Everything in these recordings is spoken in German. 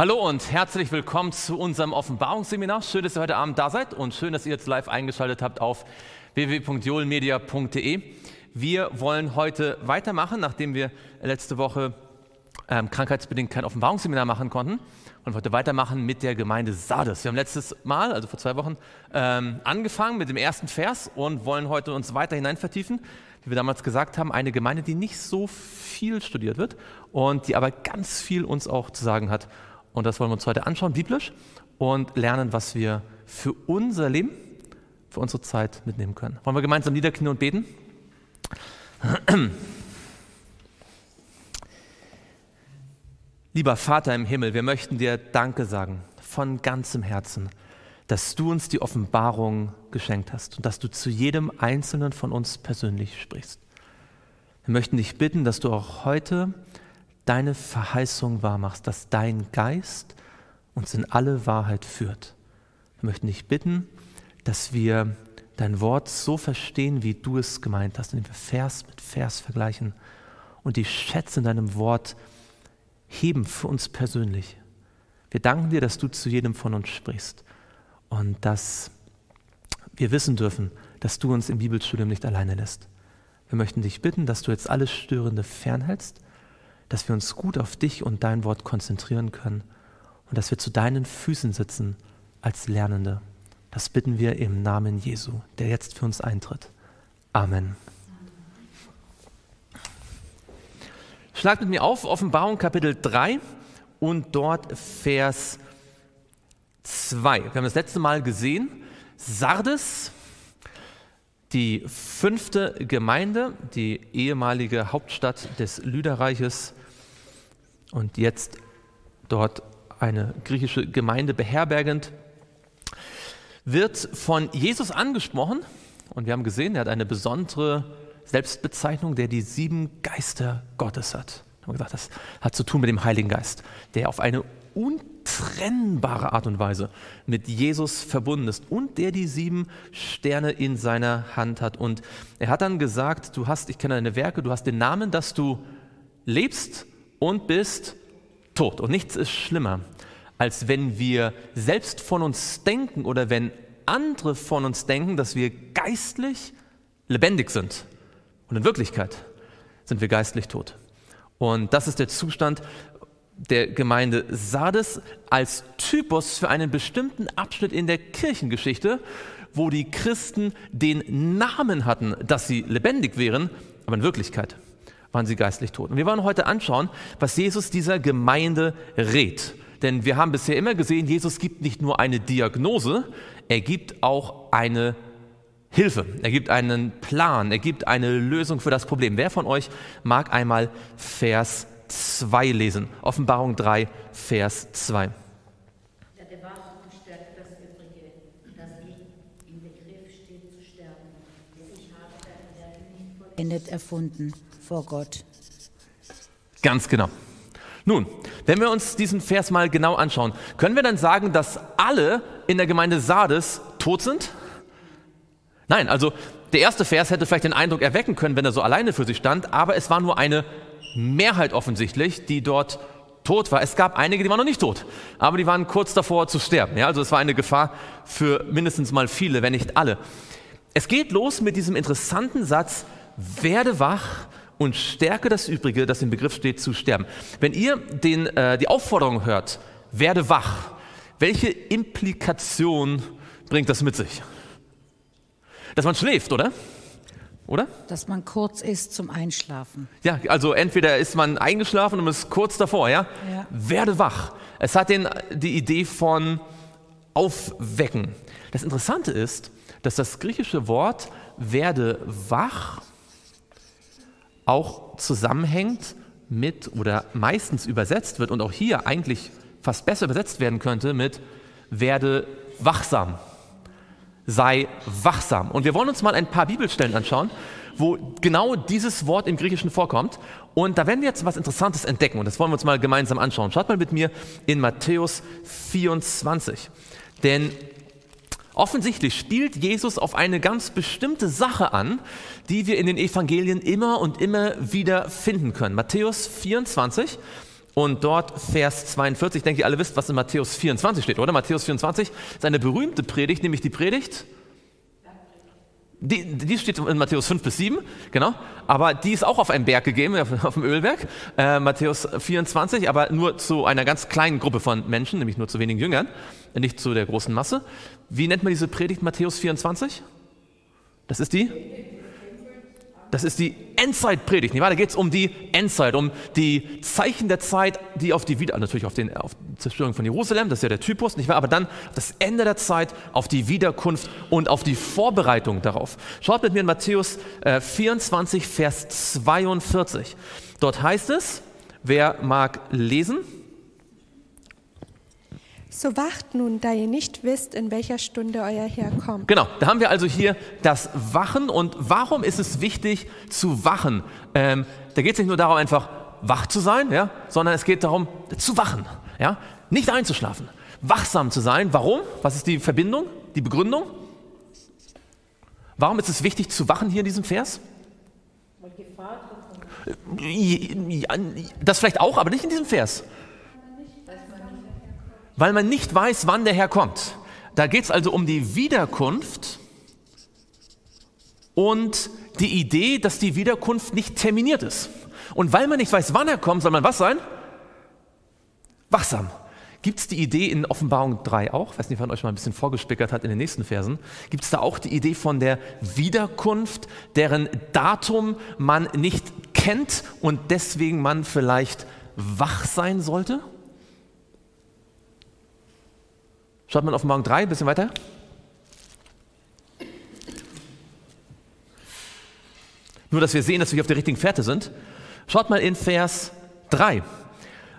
Hallo und herzlich willkommen zu unserem Offenbarungsseminar. Schön, dass ihr heute Abend da seid und schön, dass ihr jetzt live eingeschaltet habt auf www.joelmedia.de. Wir wollen heute weitermachen, nachdem wir letzte Woche ähm, krankheitsbedingt kein Offenbarungsseminar machen konnten. Und heute weitermachen mit der Gemeinde Sardes. Wir haben letztes Mal, also vor zwei Wochen, ähm, angefangen mit dem ersten Vers und wollen heute uns weiter hinein vertiefen. Wie wir damals gesagt haben, eine Gemeinde, die nicht so viel studiert wird und die aber ganz viel uns auch zu sagen hat. Und das wollen wir uns heute anschauen, biblisch, und lernen, was wir für unser Leben, für unsere Zeit mitnehmen können. Wollen wir gemeinsam niederknien und beten? Lieber Vater im Himmel, wir möchten dir Danke sagen von ganzem Herzen, dass du uns die Offenbarung geschenkt hast und dass du zu jedem Einzelnen von uns persönlich sprichst. Wir möchten dich bitten, dass du auch heute deine Verheißung wahrmachst, dass dein Geist uns in alle Wahrheit führt. Wir möchten dich bitten, dass wir dein Wort so verstehen, wie du es gemeint hast, indem wir Vers mit Vers vergleichen und die Schätze in deinem Wort heben für uns persönlich. Wir danken dir, dass du zu jedem von uns sprichst und dass wir wissen dürfen, dass du uns im Bibelstudium nicht alleine lässt. Wir möchten dich bitten, dass du jetzt alles Störende fernhältst dass wir uns gut auf dich und dein Wort konzentrieren können und dass wir zu deinen Füßen sitzen als Lernende. Das bitten wir im Namen Jesu, der jetzt für uns eintritt. Amen. Schlagt mit mir auf, Offenbarung Kapitel 3 und dort Vers 2. Wir haben das letzte Mal gesehen, Sardes, die fünfte Gemeinde, die ehemalige Hauptstadt des Lüderreiches, und jetzt dort eine griechische Gemeinde beherbergend, wird von Jesus angesprochen. Und wir haben gesehen, er hat eine besondere Selbstbezeichnung, der die sieben Geister Gottes hat. Wir haben gesagt, das hat zu tun mit dem Heiligen Geist, der auf eine untrennbare Art und Weise mit Jesus verbunden ist und der die sieben Sterne in seiner Hand hat. Und er hat dann gesagt, du hast, ich kenne deine Werke, du hast den Namen, dass du lebst und bist tot. Und nichts ist schlimmer, als wenn wir selbst von uns denken oder wenn andere von uns denken, dass wir geistlich lebendig sind. Und in Wirklichkeit sind wir geistlich tot. Und das ist der Zustand der Gemeinde Sardes als Typus für einen bestimmten Abschnitt in der Kirchengeschichte, wo die Christen den Namen hatten, dass sie lebendig wären, aber in Wirklichkeit waren sie geistlich tot. Und wir wollen heute anschauen, was Jesus dieser Gemeinde rät. Denn wir haben bisher immer gesehen, Jesus gibt nicht nur eine Diagnose, er gibt auch eine Hilfe, er gibt einen Plan, er gibt eine Lösung für das Problem. Wer von euch mag einmal Vers 2 lesen? Offenbarung 3, Vers 2. erfunden vor Gott. Ganz genau. Nun, wenn wir uns diesen Vers mal genau anschauen, können wir dann sagen, dass alle in der Gemeinde Sardes tot sind? Nein, also der erste Vers hätte vielleicht den Eindruck erwecken können, wenn er so alleine für sich stand, aber es war nur eine Mehrheit offensichtlich, die dort tot war. Es gab einige, die waren noch nicht tot, aber die waren kurz davor zu sterben. Ja, also es war eine Gefahr für mindestens mal viele, wenn nicht alle. Es geht los mit diesem interessanten Satz, werde wach und stärke das Übrige, das im Begriff steht, zu sterben. Wenn ihr den, äh, die Aufforderung hört, werde wach, welche Implikation bringt das mit sich? Dass man schläft, oder? Oder? Dass man kurz ist zum Einschlafen. Ja, also entweder ist man eingeschlafen und ist kurz davor, ja? ja. Werde wach. Es hat den, die Idee von aufwecken. Das Interessante ist, dass das griechische Wort werde wach auch zusammenhängt mit oder meistens übersetzt wird und auch hier eigentlich fast besser übersetzt werden könnte mit werde wachsam. Sei wachsam. Und wir wollen uns mal ein paar Bibelstellen anschauen, wo genau dieses Wort im Griechischen vorkommt. Und da werden wir jetzt was Interessantes entdecken und das wollen wir uns mal gemeinsam anschauen. Schaut mal mit mir in Matthäus 24. Denn Offensichtlich spielt Jesus auf eine ganz bestimmte Sache an, die wir in den Evangelien immer und immer wieder finden können. Matthäus 24 und dort Vers 42. Ich denke, ihr alle wisst, was in Matthäus 24 steht, oder? Matthäus 24 ist eine berühmte Predigt, nämlich die Predigt. Die, die steht in Matthäus 5 bis 7, genau. Aber die ist auch auf einem Berg gegeben, auf, auf dem Ölberg. Äh, Matthäus 24, aber nur zu einer ganz kleinen Gruppe von Menschen, nämlich nur zu wenigen Jüngern, nicht zu der großen Masse. Wie nennt man diese Predigt Matthäus 24? Das ist die? Das ist die Endzeitpredigt. Nicht wahr? Da geht es um die Endzeit, um die Zeichen der Zeit, die auf die Wieder natürlich auf, den, auf die Zerstörung von Jerusalem, das ist ja der Typus, nicht wahr? Aber dann das Ende der Zeit, auf die Wiederkunft und auf die Vorbereitung darauf. Schaut mit mir in Matthäus äh, 24, Vers 42. Dort heißt es, wer mag lesen? So wacht nun, da ihr nicht wisst, in welcher Stunde euer Herr kommt. Genau, da haben wir also hier das Wachen. Und warum ist es wichtig zu wachen? Ähm, da geht es nicht nur darum, einfach wach zu sein, ja, sondern es geht darum, zu wachen, ja, nicht einzuschlafen, wachsam zu sein. Warum? Was ist die Verbindung, die Begründung? Warum ist es wichtig zu wachen hier in diesem Vers? Das vielleicht auch, aber nicht in diesem Vers weil man nicht weiß, wann der Herr kommt. Da geht es also um die Wiederkunft und die Idee, dass die Wiederkunft nicht terminiert ist. Und weil man nicht weiß, wann er kommt, soll man was sein? Wachsam. Gibt es die Idee in Offenbarung 3 auch? Ich weiß nicht, wer euch mal ein bisschen vorgespickert hat in den nächsten Versen. Gibt es da auch die Idee von der Wiederkunft, deren Datum man nicht kennt und deswegen man vielleicht wach sein sollte? Schaut man auf Morgen 3, ein bisschen weiter. Nur, dass wir sehen, dass wir auf der richtigen Fährte sind. Schaut mal in Vers 3.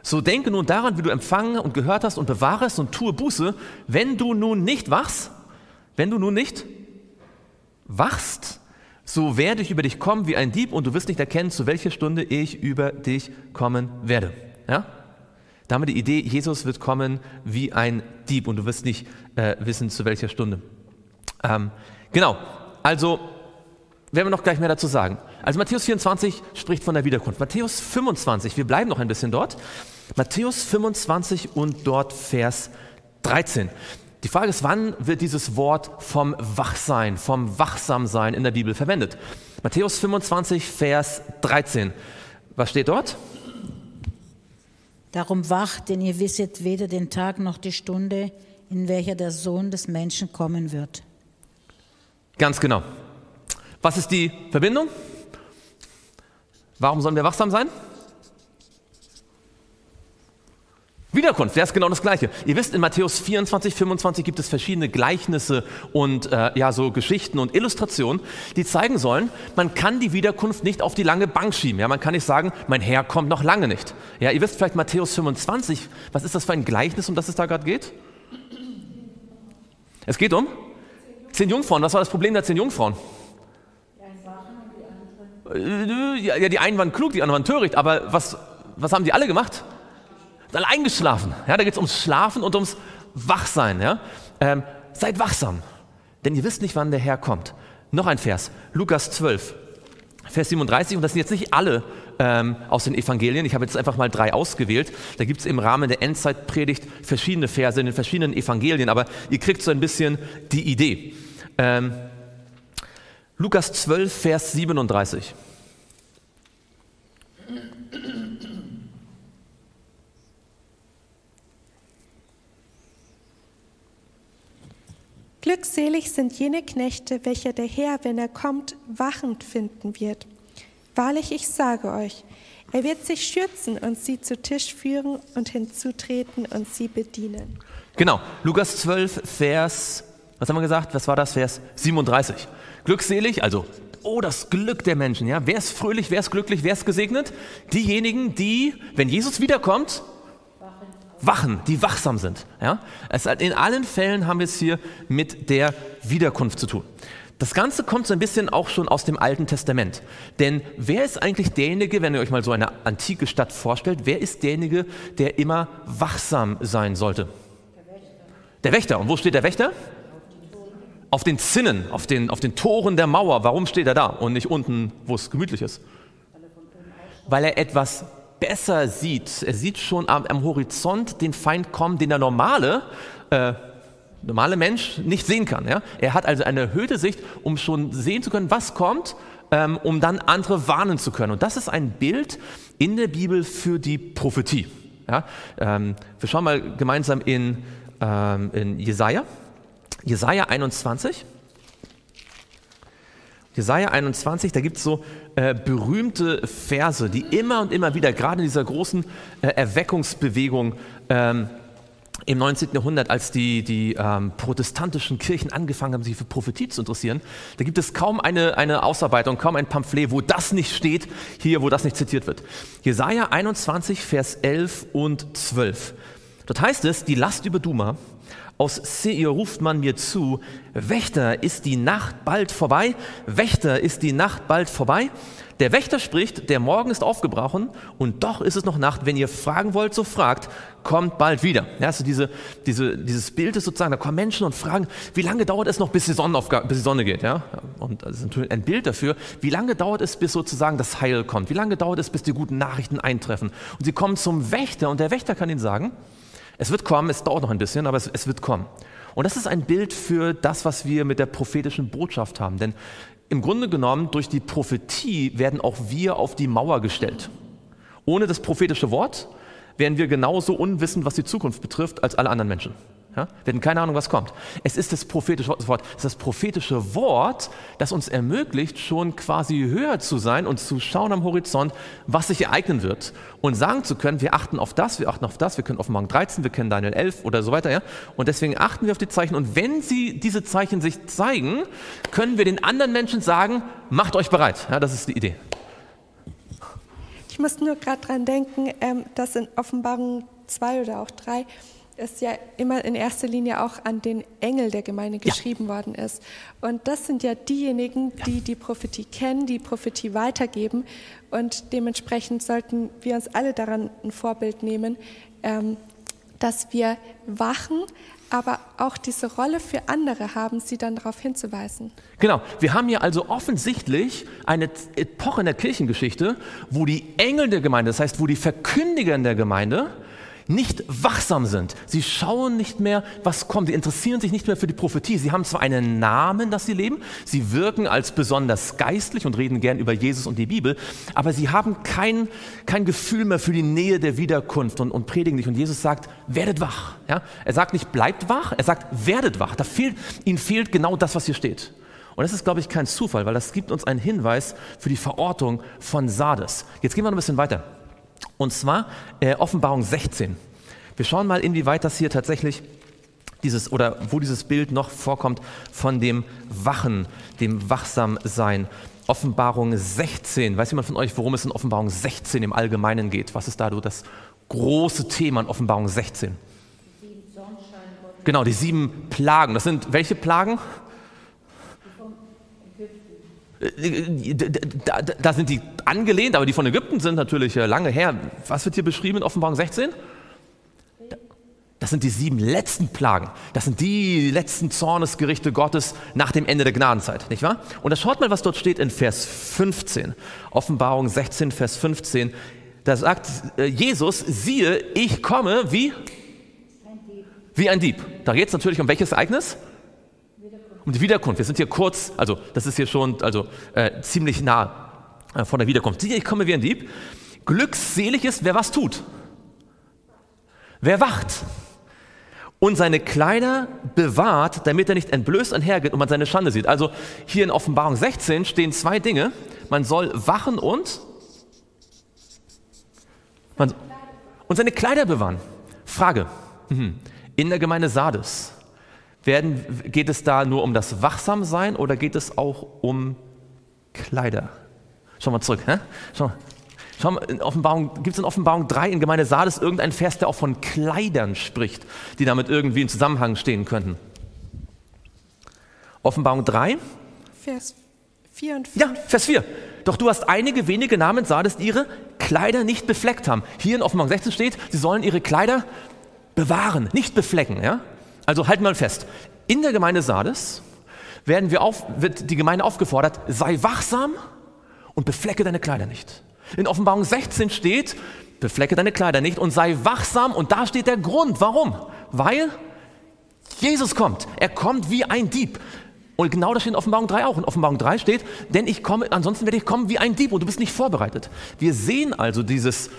So denke nun daran, wie du empfangen und gehört hast und bewahre es und tue Buße, wenn du nun nicht wachst, wenn du nun nicht wachst, so werde ich über dich kommen wie ein Dieb und du wirst nicht erkennen, zu welcher Stunde ich über dich kommen werde. Ja? Da haben wir die Idee, Jesus wird kommen wie ein Dieb und du wirst nicht äh, wissen, zu welcher Stunde. Ähm, genau, also werden wir noch gleich mehr dazu sagen. Also Matthäus 24 spricht von der Wiederkunft. Matthäus 25, wir bleiben noch ein bisschen dort. Matthäus 25 und dort Vers 13. Die Frage ist, wann wird dieses Wort vom Wachsein, vom Wachsamsein in der Bibel verwendet? Matthäus 25, Vers 13. Was steht dort? Darum wacht, denn ihr wisset weder den Tag noch die Stunde, in welcher der Sohn des Menschen kommen wird. Ganz genau. Was ist die Verbindung? Warum sollen wir wachsam sein? Wiederkunft, ja, ist genau das Gleiche. Ihr wisst, in Matthäus 24, 25 gibt es verschiedene Gleichnisse und äh, ja, so Geschichten und Illustrationen, die zeigen sollen, man kann die Wiederkunft nicht auf die lange Bank schieben. Ja, man kann nicht sagen, mein Herr kommt noch lange nicht. Ja, ihr wisst vielleicht Matthäus 25, was ist das für ein Gleichnis, um das es da gerade geht? Es geht um zehn Jungfrauen. Was war das Problem der zehn Jungfrauen? Äh, ja, die einen waren klug, die anderen waren töricht, aber was, was haben die alle gemacht? Dann eingeschlafen. Ja, da geht es ums Schlafen und ums Wachsein. Ja? Ähm, seid wachsam, denn ihr wisst nicht, wann der Herr kommt. Noch ein Vers, Lukas 12, Vers 37, und das sind jetzt nicht alle ähm, aus den Evangelien, ich habe jetzt einfach mal drei ausgewählt. Da gibt es im Rahmen der Endzeitpredigt verschiedene Verse in den verschiedenen Evangelien, aber ihr kriegt so ein bisschen die Idee. Ähm, Lukas 12, Vers 37. Glückselig sind jene Knechte, welche der Herr, wenn er kommt, wachend finden wird. Wahrlich, ich sage euch, er wird sich schürzen und sie zu Tisch führen und hinzutreten und sie bedienen. Genau, Lukas 12, Vers, was haben wir gesagt? Was war das? Vers 37. Glückselig, also, oh, das Glück der Menschen, ja. Wer ist fröhlich, wer ist glücklich, wer ist gesegnet? Diejenigen, die, wenn Jesus wiederkommt, wachen, die wachsam sind. Ja? Es, in allen Fällen haben wir es hier mit der Wiederkunft zu tun. Das Ganze kommt so ein bisschen auch schon aus dem Alten Testament. Denn wer ist eigentlich derjenige, wenn ihr euch mal so eine antike Stadt vorstellt, wer ist derjenige, der immer wachsam sein sollte? Der Wächter. Der Wächter. Und wo steht der Wächter? Auf den Zinnen, auf den, auf den Toren der Mauer. Warum steht er da und nicht unten, wo es gemütlich ist? Weil er etwas besser sieht. Er sieht schon am, am Horizont den Feind kommen, den der normale, äh, normale Mensch nicht sehen kann. Ja? Er hat also eine erhöhte Sicht, um schon sehen zu können, was kommt, ähm, um dann andere warnen zu können. Und das ist ein Bild in der Bibel für die Prophetie. Ja? Ähm, wir schauen mal gemeinsam in, ähm, in Jesaja. Jesaja 21. Jesaja 21, da gibt es so äh, berühmte Verse, die immer und immer wieder, gerade in dieser großen äh, Erweckungsbewegung ähm, im 19. Jahrhundert, als die, die ähm, protestantischen Kirchen angefangen haben, sich für Prophetie zu interessieren, da gibt es kaum eine, eine Ausarbeitung, kaum ein Pamphlet, wo das nicht steht, hier, wo das nicht zitiert wird. Jesaja 21, Vers 11 und 12. Dort heißt es, die Last über Duma, aus Seir ruft man mir zu, Wächter, ist die Nacht bald vorbei? Wächter, ist die Nacht bald vorbei? Der Wächter spricht, der Morgen ist aufgebrochen und doch ist es noch Nacht. Wenn ihr fragen wollt, so fragt, kommt bald wieder. Ja, also diese, diese, dieses Bild ist sozusagen, da kommen Menschen und fragen, wie lange dauert es noch, bis die, bis die Sonne geht? Ja? Und das ist natürlich ein Bild dafür, wie lange dauert es, bis sozusagen das Heil kommt? Wie lange dauert es, bis die guten Nachrichten eintreffen? Und sie kommen zum Wächter und der Wächter kann ihnen sagen, es wird kommen, es dauert noch ein bisschen, aber es, es wird kommen. Und das ist ein Bild für das, was wir mit der prophetischen Botschaft haben. Denn im Grunde genommen, durch die Prophetie werden auch wir auf die Mauer gestellt. Ohne das prophetische Wort wären wir genauso unwissend, was die Zukunft betrifft, als alle anderen Menschen. Ja? Wir hatten keine Ahnung, was kommt. Es ist das prophetische Wort, es ist das prophetische Wort, das uns ermöglicht, schon quasi höher zu sein und zu schauen am Horizont, was sich ereignen wird und sagen zu können, wir achten auf das, wir achten auf das, wir können Offenbarung 13, wir kennen Daniel 11 oder so weiter. Ja? Und deswegen achten wir auf die Zeichen und wenn sie diese Zeichen sich zeigen, können wir den anderen Menschen sagen, macht euch bereit. Ja, das ist die Idee. Ich muss nur gerade dran denken, ähm, dass in Offenbarung 2 oder auch 3 es ja immer in erster Linie auch an den Engel der Gemeinde geschrieben ja. worden ist. Und das sind ja diejenigen, die ja. die Prophetie kennen, die Prophetie weitergeben. Und dementsprechend sollten wir uns alle daran ein Vorbild nehmen, ähm, dass wir wachen, aber auch diese Rolle für andere haben, sie dann darauf hinzuweisen. Genau, wir haben hier also offensichtlich eine Epoche in der Kirchengeschichte, wo die Engel der Gemeinde, das heißt, wo die Verkündiger in der Gemeinde nicht wachsam sind. Sie schauen nicht mehr, was kommt. Sie interessieren sich nicht mehr für die Prophetie. Sie haben zwar einen Namen, dass sie leben, sie wirken als besonders geistlich und reden gern über Jesus und die Bibel, aber sie haben kein, kein Gefühl mehr für die Nähe der Wiederkunft und, und predigen nicht. Und Jesus sagt, werdet wach. Ja? Er sagt nicht, bleibt wach, er sagt, werdet wach. Da fehlt, ihnen fehlt genau das, was hier steht. Und das ist, glaube ich, kein Zufall, weil das gibt uns einen Hinweis für die Verortung von Sardes. Jetzt gehen wir noch ein bisschen weiter. Und zwar äh, Offenbarung 16. Wir schauen mal, inwieweit das hier tatsächlich dieses oder wo dieses Bild noch vorkommt von dem Wachen, dem Wachsamsein. Offenbarung 16. Weiß jemand von euch, worum es in Offenbarung 16 im Allgemeinen geht? Was ist da so das große Thema in Offenbarung 16? Genau, die sieben Plagen. Das sind welche Plagen? Da, da, sind die angelehnt, aber die von Ägypten sind natürlich äh, lange her. Was wird hier beschrieben in Offenbarung 16? Das sind die sieben letzten Plagen. Das sind die letzten Zornesgerichte Gottes nach dem Ende der Gnadenzeit, nicht wahr? Und da schaut mal, was dort steht in Vers 15. Offenbarung 16, Vers 15. Da sagt äh, Jesus, siehe, ich komme wie? Wie ein Dieb. Da geht es natürlich um welches Ereignis? Um die Wiederkunft. Wir sind hier kurz, also das ist hier schon also, äh, ziemlich nah äh, von der Wiederkunft. Ich komme wie ein Dieb. Glückselig ist, wer was tut. Wer wacht und seine Kleider bewahrt, damit er nicht entblößt einhergeht und man seine Schande sieht. Also hier in Offenbarung 16 stehen zwei Dinge. Man soll wachen und, man, und seine Kleider bewahren. Frage. Mhm. In der Gemeinde Sardes werden, geht es da nur um das Wachsamsein oder geht es auch um Kleider? Schau mal zurück. Hä? Schau, schau mal, in Offenbarung, gibt es in Offenbarung 3 in Gemeinde Sardes irgendeinen Vers, der auch von Kleidern spricht, die damit irgendwie in Zusammenhang stehen könnten? Offenbarung 3? Vers 4 und 5. Ja, Vers 4. Doch du hast einige wenige Namen Sardes, die ihre Kleider nicht befleckt haben. Hier in Offenbarung 16 steht, sie sollen ihre Kleider bewahren, nicht beflecken. Ja? Also halten wir mal fest, in der Gemeinde Sardes werden wir auf, wird die Gemeinde aufgefordert, sei wachsam und beflecke deine Kleider nicht. In Offenbarung 16 steht, beflecke deine Kleider nicht und sei wachsam. Und da steht der Grund. Warum? Weil Jesus kommt. Er kommt wie ein Dieb. Und genau das steht in Offenbarung 3 auch. In Offenbarung 3 steht, denn ich komme, ansonsten werde ich kommen wie ein Dieb und du bist nicht vorbereitet. Wir sehen also dieses,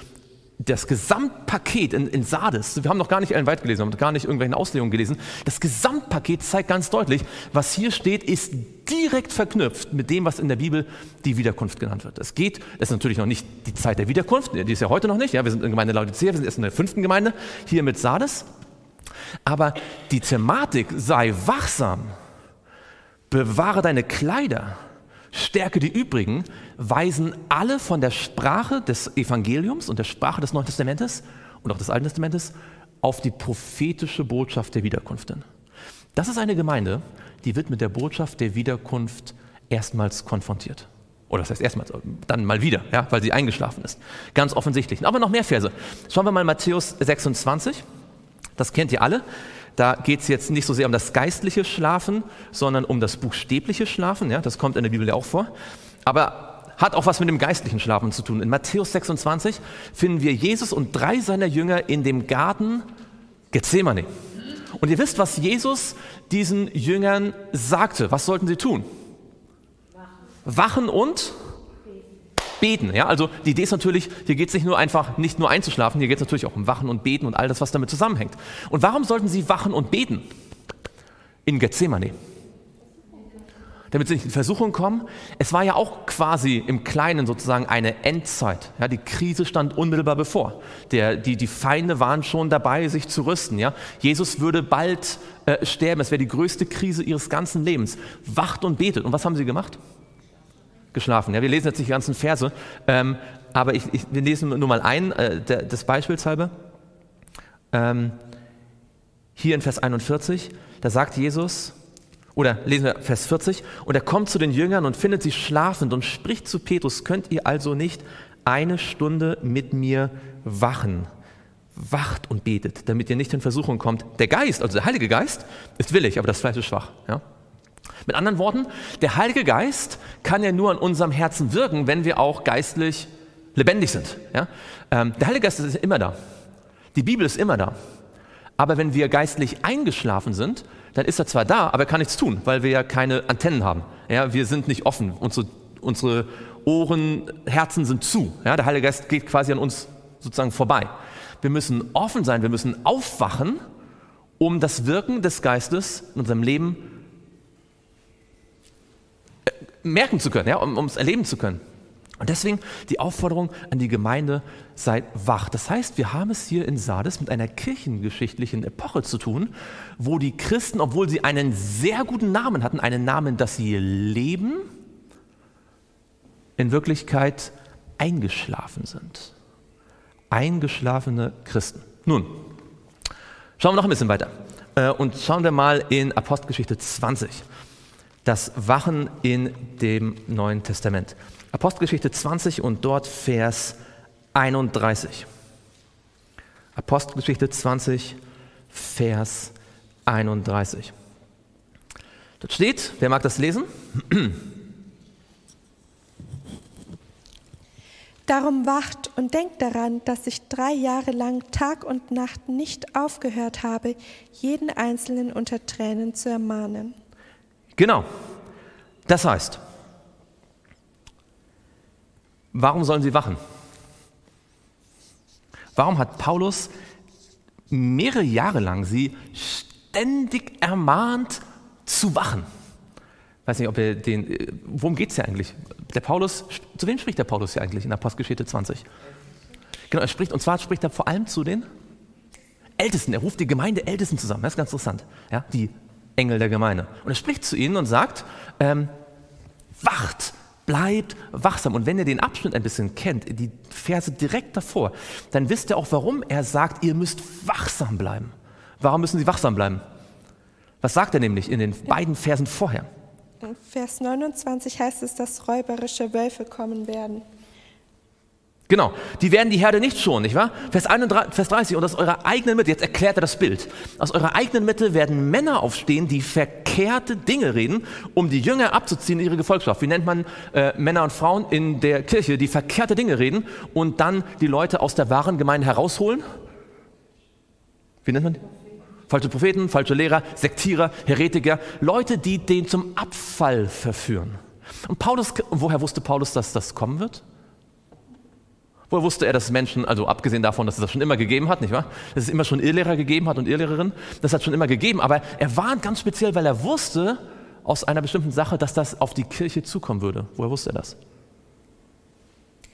das Gesamtpaket in, in Sardes, wir haben noch gar nicht Ellen White gelesen, wir haben gar nicht irgendwelche Auslegungen gelesen, das Gesamtpaket zeigt ganz deutlich, was hier steht, ist direkt verknüpft mit dem, was in der Bibel die Wiederkunft genannt wird. Es geht, das ist natürlich noch nicht die Zeit der Wiederkunft, die ist ja heute noch nicht, ja, wir sind in Gemeinde Laodicea, wir sind erst in der fünften Gemeinde, hier mit Sardes, aber die Thematik sei wachsam, bewahre deine Kleider, stärke die übrigen, weisen alle von der Sprache des Evangeliums und der Sprache des Neuen Testamentes und auch des Alten Testamentes auf die prophetische Botschaft der Wiederkunft hin. Das ist eine Gemeinde, die wird mit der Botschaft der Wiederkunft erstmals konfrontiert. Oder das heißt erstmals, dann mal wieder, ja, weil sie eingeschlafen ist. Ganz offensichtlich. Aber noch mehr Verse. Schauen wir mal Matthäus 26. Das kennt ihr alle. Da geht es jetzt nicht so sehr um das geistliche Schlafen, sondern um das buchstäbliche Schlafen. Ja, das kommt in der Bibel ja auch vor. Aber hat auch was mit dem geistlichen Schlafen zu tun. In Matthäus 26 finden wir Jesus und drei seiner Jünger in dem Garten Gethsemane. Und ihr wisst, was Jesus diesen Jüngern sagte. Was sollten sie tun? Wachen und beten. Ja? Also die Idee ist natürlich, hier geht es nicht nur einfach, nicht nur einzuschlafen, hier geht es natürlich auch um Wachen und Beten und all das, was damit zusammenhängt. Und warum sollten sie wachen und beten? In Gethsemane. Damit sie nicht in Versuchung kommen. Es war ja auch quasi im Kleinen sozusagen eine Endzeit. Ja, die Krise stand unmittelbar bevor. Der, die, die Feinde waren schon dabei, sich zu rüsten. Ja. Jesus würde bald äh, sterben. Es wäre die größte Krise ihres ganzen Lebens. Wacht und betet. Und was haben sie gemacht? Geschlafen. Ja, wir lesen jetzt nicht die ganzen Verse, ähm, aber ich, ich, wir lesen nur mal ein, äh, des Beispiels halber. Ähm, hier in Vers 41, da sagt Jesus, oder lesen wir Vers 40, und er kommt zu den Jüngern und findet sie schlafend und spricht zu Petrus, könnt ihr also nicht eine Stunde mit mir wachen? Wacht und betet, damit ihr nicht in Versuchung kommt. Der Geist, also der Heilige Geist, ist willig, aber das Fleisch ist schwach. Ja? Mit anderen Worten, der Heilige Geist kann ja nur an unserem Herzen wirken, wenn wir auch geistlich lebendig sind. Ja? Ähm, der Heilige Geist ist immer da. Die Bibel ist immer da. Aber wenn wir geistlich eingeschlafen sind, dann ist er zwar da, aber er kann nichts tun, weil wir ja keine Antennen haben. Ja? Wir sind nicht offen. Unsere, unsere Ohren, Herzen sind zu. Ja? Der Heilige Geist geht quasi an uns sozusagen vorbei. Wir müssen offen sein, wir müssen aufwachen, um das Wirken des Geistes in unserem Leben merken zu können, ja, um es erleben zu können. Und deswegen die Aufforderung an die Gemeinde, seid wach. Das heißt, wir haben es hier in Sardes mit einer kirchengeschichtlichen Epoche zu tun, wo die Christen, obwohl sie einen sehr guten Namen hatten, einen Namen, dass sie leben, in Wirklichkeit eingeschlafen sind. Eingeschlafene Christen. Nun, schauen wir noch ein bisschen weiter äh, und schauen wir mal in Apostelgeschichte 20 das Wachen in dem Neuen Testament. Apostelgeschichte 20 und dort Vers 31. Apostelgeschichte 20, Vers 31. Dort steht, wer mag das lesen? Darum wacht und denkt daran, dass ich drei Jahre lang Tag und Nacht nicht aufgehört habe, jeden Einzelnen unter Tränen zu ermahnen. Genau. Das heißt, warum sollen sie wachen? Warum hat Paulus mehrere Jahre lang sie ständig ermahnt zu wachen? Ich weiß nicht, ob er den. Worum geht es hier eigentlich? Der Paulus, zu wem spricht der Paulus hier eigentlich in Apostelgeschichte 20? Genau, er spricht, und zwar spricht er vor allem zu den Ältesten. Er ruft die Gemeinde Ältesten zusammen. Das ist ganz interessant. Ja, die Engel der Gemeinde. Und er spricht zu ihnen und sagt, ähm, wacht, bleibt wachsam. Und wenn ihr den Abschnitt ein bisschen kennt, die Verse direkt davor, dann wisst ihr auch, warum er sagt, ihr müsst wachsam bleiben. Warum müssen sie wachsam bleiben? Was sagt er nämlich in den beiden Versen vorher? In Vers 29 heißt es, dass räuberische Wölfe kommen werden. Genau, die werden die Herde nicht schonen, nicht wahr? Vers, 31, Vers 30, und aus eurer eigenen Mitte, jetzt erklärt er das Bild, aus eurer eigenen Mitte werden Männer aufstehen, die verkehrte Dinge reden, um die Jünger abzuziehen in ihre Gefolgschaft. Wie nennt man äh, Männer und Frauen in der Kirche, die verkehrte Dinge reden und dann die Leute aus der wahren Gemeinde herausholen? Wie nennt man die? Falsche Propheten, falsche Lehrer, Sektierer, Heretiker, Leute, die den zum Abfall verführen. Und Paulus, woher wusste Paulus, dass das kommen wird? Woher wusste er, dass Menschen, also abgesehen davon, dass es das schon immer gegeben hat, nicht wahr? Dass es immer schon Irrlehrer gegeben hat und Irrlehrerinnen, das hat schon immer gegeben, aber er war ganz speziell, weil er wusste aus einer bestimmten Sache, dass das auf die Kirche zukommen würde. Woher wusste er das?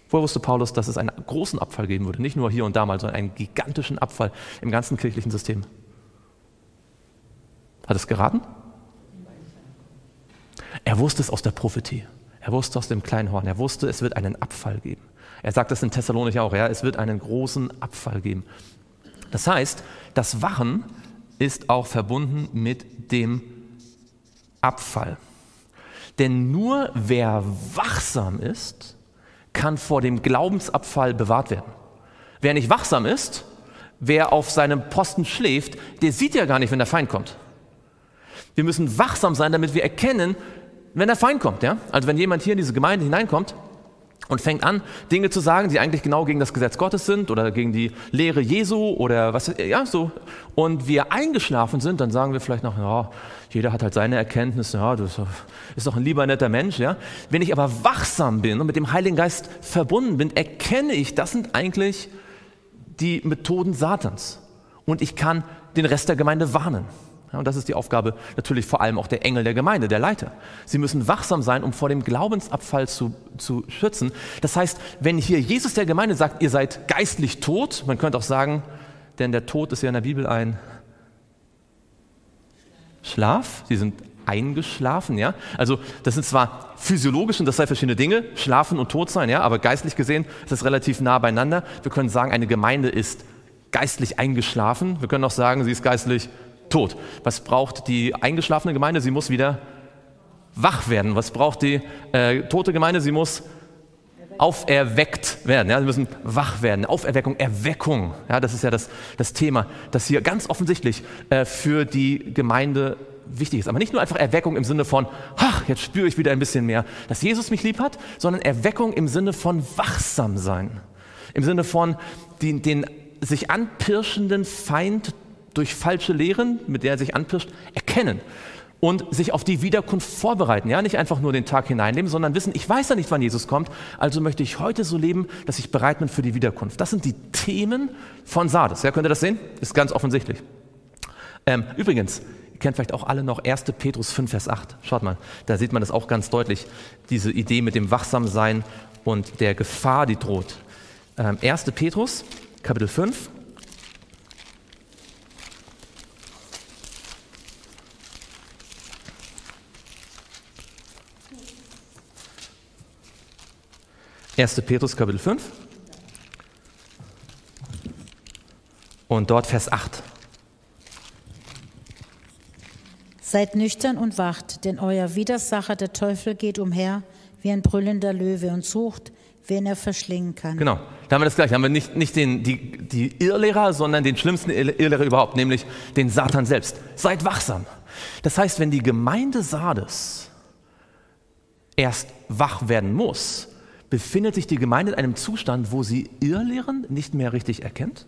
Woher wusste Paulus, dass es einen großen Abfall geben würde? Nicht nur hier und da mal, sondern einen gigantischen Abfall im ganzen kirchlichen System. Hat es geraten? Er wusste es aus der Prophetie. Er wusste aus dem kleinen Horn. Er wusste, es wird einen Abfall geben. Er sagt das in Thessalonik auch, ja, es wird einen großen Abfall geben. Das heißt, das Wachen ist auch verbunden mit dem Abfall. Denn nur wer wachsam ist, kann vor dem Glaubensabfall bewahrt werden. Wer nicht wachsam ist, wer auf seinem Posten schläft, der sieht ja gar nicht, wenn der Feind kommt. Wir müssen wachsam sein, damit wir erkennen, wenn der Feind kommt. Ja? Also wenn jemand hier in diese Gemeinde hineinkommt und fängt an, Dinge zu sagen, die eigentlich genau gegen das Gesetz Gottes sind oder gegen die Lehre Jesu oder was, ja, so. Und wir eingeschlafen sind, dann sagen wir vielleicht noch, ja, jeder hat halt seine Erkenntnisse, ja, du bist doch ein lieber netter Mensch, ja. Wenn ich aber wachsam bin und mit dem Heiligen Geist verbunden bin, erkenne ich, das sind eigentlich die Methoden Satans. Und ich kann den Rest der Gemeinde warnen. Und das ist die Aufgabe natürlich vor allem auch der Engel der Gemeinde, der Leiter. Sie müssen wachsam sein, um vor dem Glaubensabfall zu, zu schützen. Das heißt, wenn hier Jesus der Gemeinde sagt, ihr seid geistlich tot, man könnte auch sagen, denn der Tod ist ja in der Bibel ein Schlaf, sie sind eingeschlafen, ja. Also das sind zwar physiologisch und das sei verschiedene Dinge, schlafen und tot sein, ja, aber geistlich gesehen ist das relativ nah beieinander. Wir können sagen, eine Gemeinde ist geistlich eingeschlafen. Wir können auch sagen, sie ist geistlich tot. Was braucht die eingeschlafene Gemeinde? Sie muss wieder wach werden. Was braucht die äh, tote Gemeinde? Sie muss auferweckt werden. Ja, sie müssen wach werden. Auferweckung, Erweckung. Ja, das ist ja das, das Thema, das hier ganz offensichtlich äh, für die Gemeinde wichtig ist. Aber nicht nur einfach Erweckung im Sinne von, ach, jetzt spüre ich wieder ein bisschen mehr, dass Jesus mich lieb hat, sondern Erweckung im Sinne von wachsam sein. Im Sinne von den, den sich anpirschenden Feind durch falsche Lehren, mit der er sich anpirscht, erkennen und sich auf die Wiederkunft vorbereiten. Ja, nicht einfach nur den Tag hineinleben, sondern wissen, ich weiß ja nicht, wann Jesus kommt, also möchte ich heute so leben, dass ich bereit bin für die Wiederkunft. Das sind die Themen von Sardes. Ja, könnt ihr das sehen? Ist ganz offensichtlich. Ähm, übrigens, ihr kennt vielleicht auch alle noch 1. Petrus 5, Vers 8. Schaut mal, da sieht man das auch ganz deutlich, diese Idee mit dem Wachsamsein und der Gefahr, die droht. Ähm, 1. Petrus, Kapitel 5, 1. Petrus Kapitel 5 und dort Vers 8. Seid nüchtern und wacht, denn euer Widersacher, der Teufel, geht umher wie ein brüllender Löwe und sucht, wen er verschlingen kann. Genau, da haben wir das gleiche. Da haben wir nicht, nicht den, die, die Irrlehrer, sondern den schlimmsten Irrlehrer überhaupt, nämlich den Satan selbst. Seid wachsam. Das heißt, wenn die Gemeinde Sardes erst wach werden muss, befindet sich die Gemeinde in einem Zustand, wo sie Irrlehren nicht mehr richtig erkennt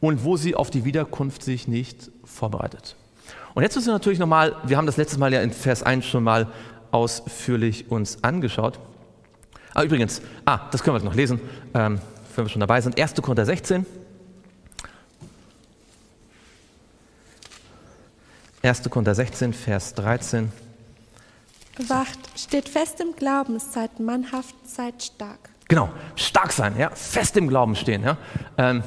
und wo sie auf die Wiederkunft sich nicht vorbereitet. Und jetzt müssen wir natürlich nochmal, wir haben das letztes Mal ja in Vers 1 schon mal ausführlich uns angeschaut. Ah, übrigens, ah, das können wir noch lesen, ähm, wenn wir schon dabei sind. 1. Korinther 16. 1. Korinther 16, Vers 13. Wacht, steht fest im Glauben, seid mannhaft, seid stark. Genau, stark sein, ja, fest im Glauben stehen. Ja. Ähm,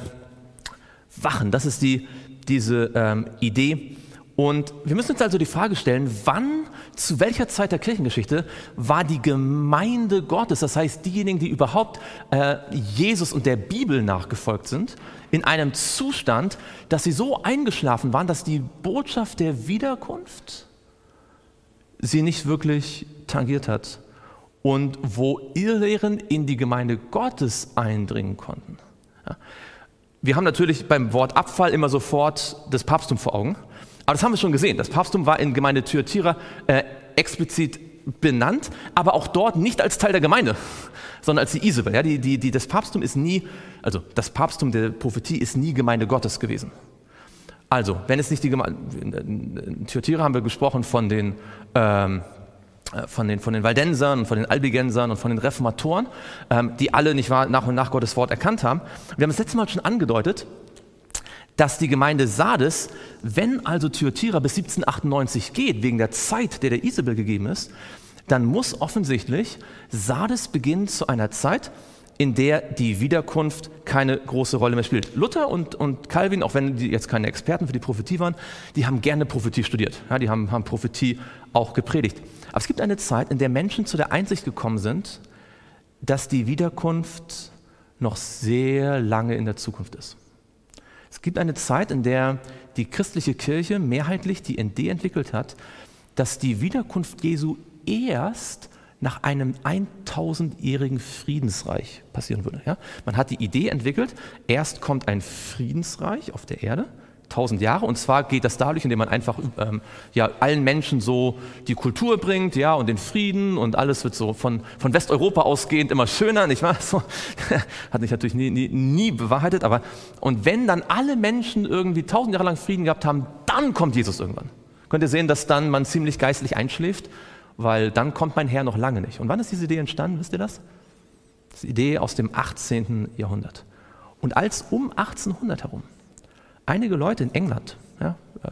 wachen, das ist die, diese ähm, Idee. Und wir müssen uns also die Frage stellen, wann, zu welcher Zeit der Kirchengeschichte war die Gemeinde Gottes, das heißt diejenigen, die überhaupt äh, Jesus und der Bibel nachgefolgt sind, in einem Zustand, dass sie so eingeschlafen waren, dass die Botschaft der Wiederkunft sie nicht wirklich tangiert hat und wo Irrlehren in die Gemeinde Gottes eindringen konnten. Wir haben natürlich beim Wort Abfall immer sofort das Papsttum vor Augen, aber das haben wir schon gesehen. Das Papsttum war in Gemeinde Thyatira äh, explizit benannt, aber auch dort nicht als Teil der Gemeinde, sondern als die Isabel. Ja, die, die, die, das Papsttum ist nie, also das Papsttum der Prophetie ist nie Gemeinde Gottes gewesen. Also, wenn es nicht die Gemeinde, in Thyatira haben wir gesprochen von den, ähm, äh, von den, von den Waldensern, von den Albigensern und von den Reformatoren, ähm, die alle nicht wahr, nach und nach Gottes Wort erkannt haben. Wir haben das letzte Mal schon angedeutet, dass die Gemeinde Sardes, wenn also Thyatira bis 1798 geht, wegen der Zeit, der der Isabel gegeben ist, dann muss offensichtlich Sardes beginnen zu einer Zeit, in der die Wiederkunft keine große Rolle mehr spielt. Luther und, und Calvin, auch wenn die jetzt keine Experten für die Prophetie waren, die haben gerne Prophetie studiert. Ja, die haben, haben Prophetie auch gepredigt. Aber es gibt eine Zeit, in der Menschen zu der Einsicht gekommen sind, dass die Wiederkunft noch sehr lange in der Zukunft ist. Es gibt eine Zeit, in der die christliche Kirche mehrheitlich die Idee entwickelt hat, dass die Wiederkunft Jesu erst nach einem 1000-jährigen Friedensreich passieren würde. Ja? Man hat die Idee entwickelt, erst kommt ein Friedensreich auf der Erde, 1000 Jahre, und zwar geht das dadurch, indem man einfach ähm, ja, allen Menschen so die Kultur bringt ja, und den Frieden und alles wird so von, von Westeuropa ausgehend immer schöner, nicht wahr? So, hat sich natürlich nie, nie, nie bewahrheitet, aber und wenn dann alle Menschen irgendwie 1000 Jahre lang Frieden gehabt haben, dann kommt Jesus irgendwann. Könnt ihr sehen, dass dann man ziemlich geistlich einschläft weil dann kommt mein Herr noch lange nicht. Und wann ist diese Idee entstanden, wisst ihr das? Das ist die Idee aus dem 18. Jahrhundert. Und als um 1800 herum einige Leute in England, ja, äh,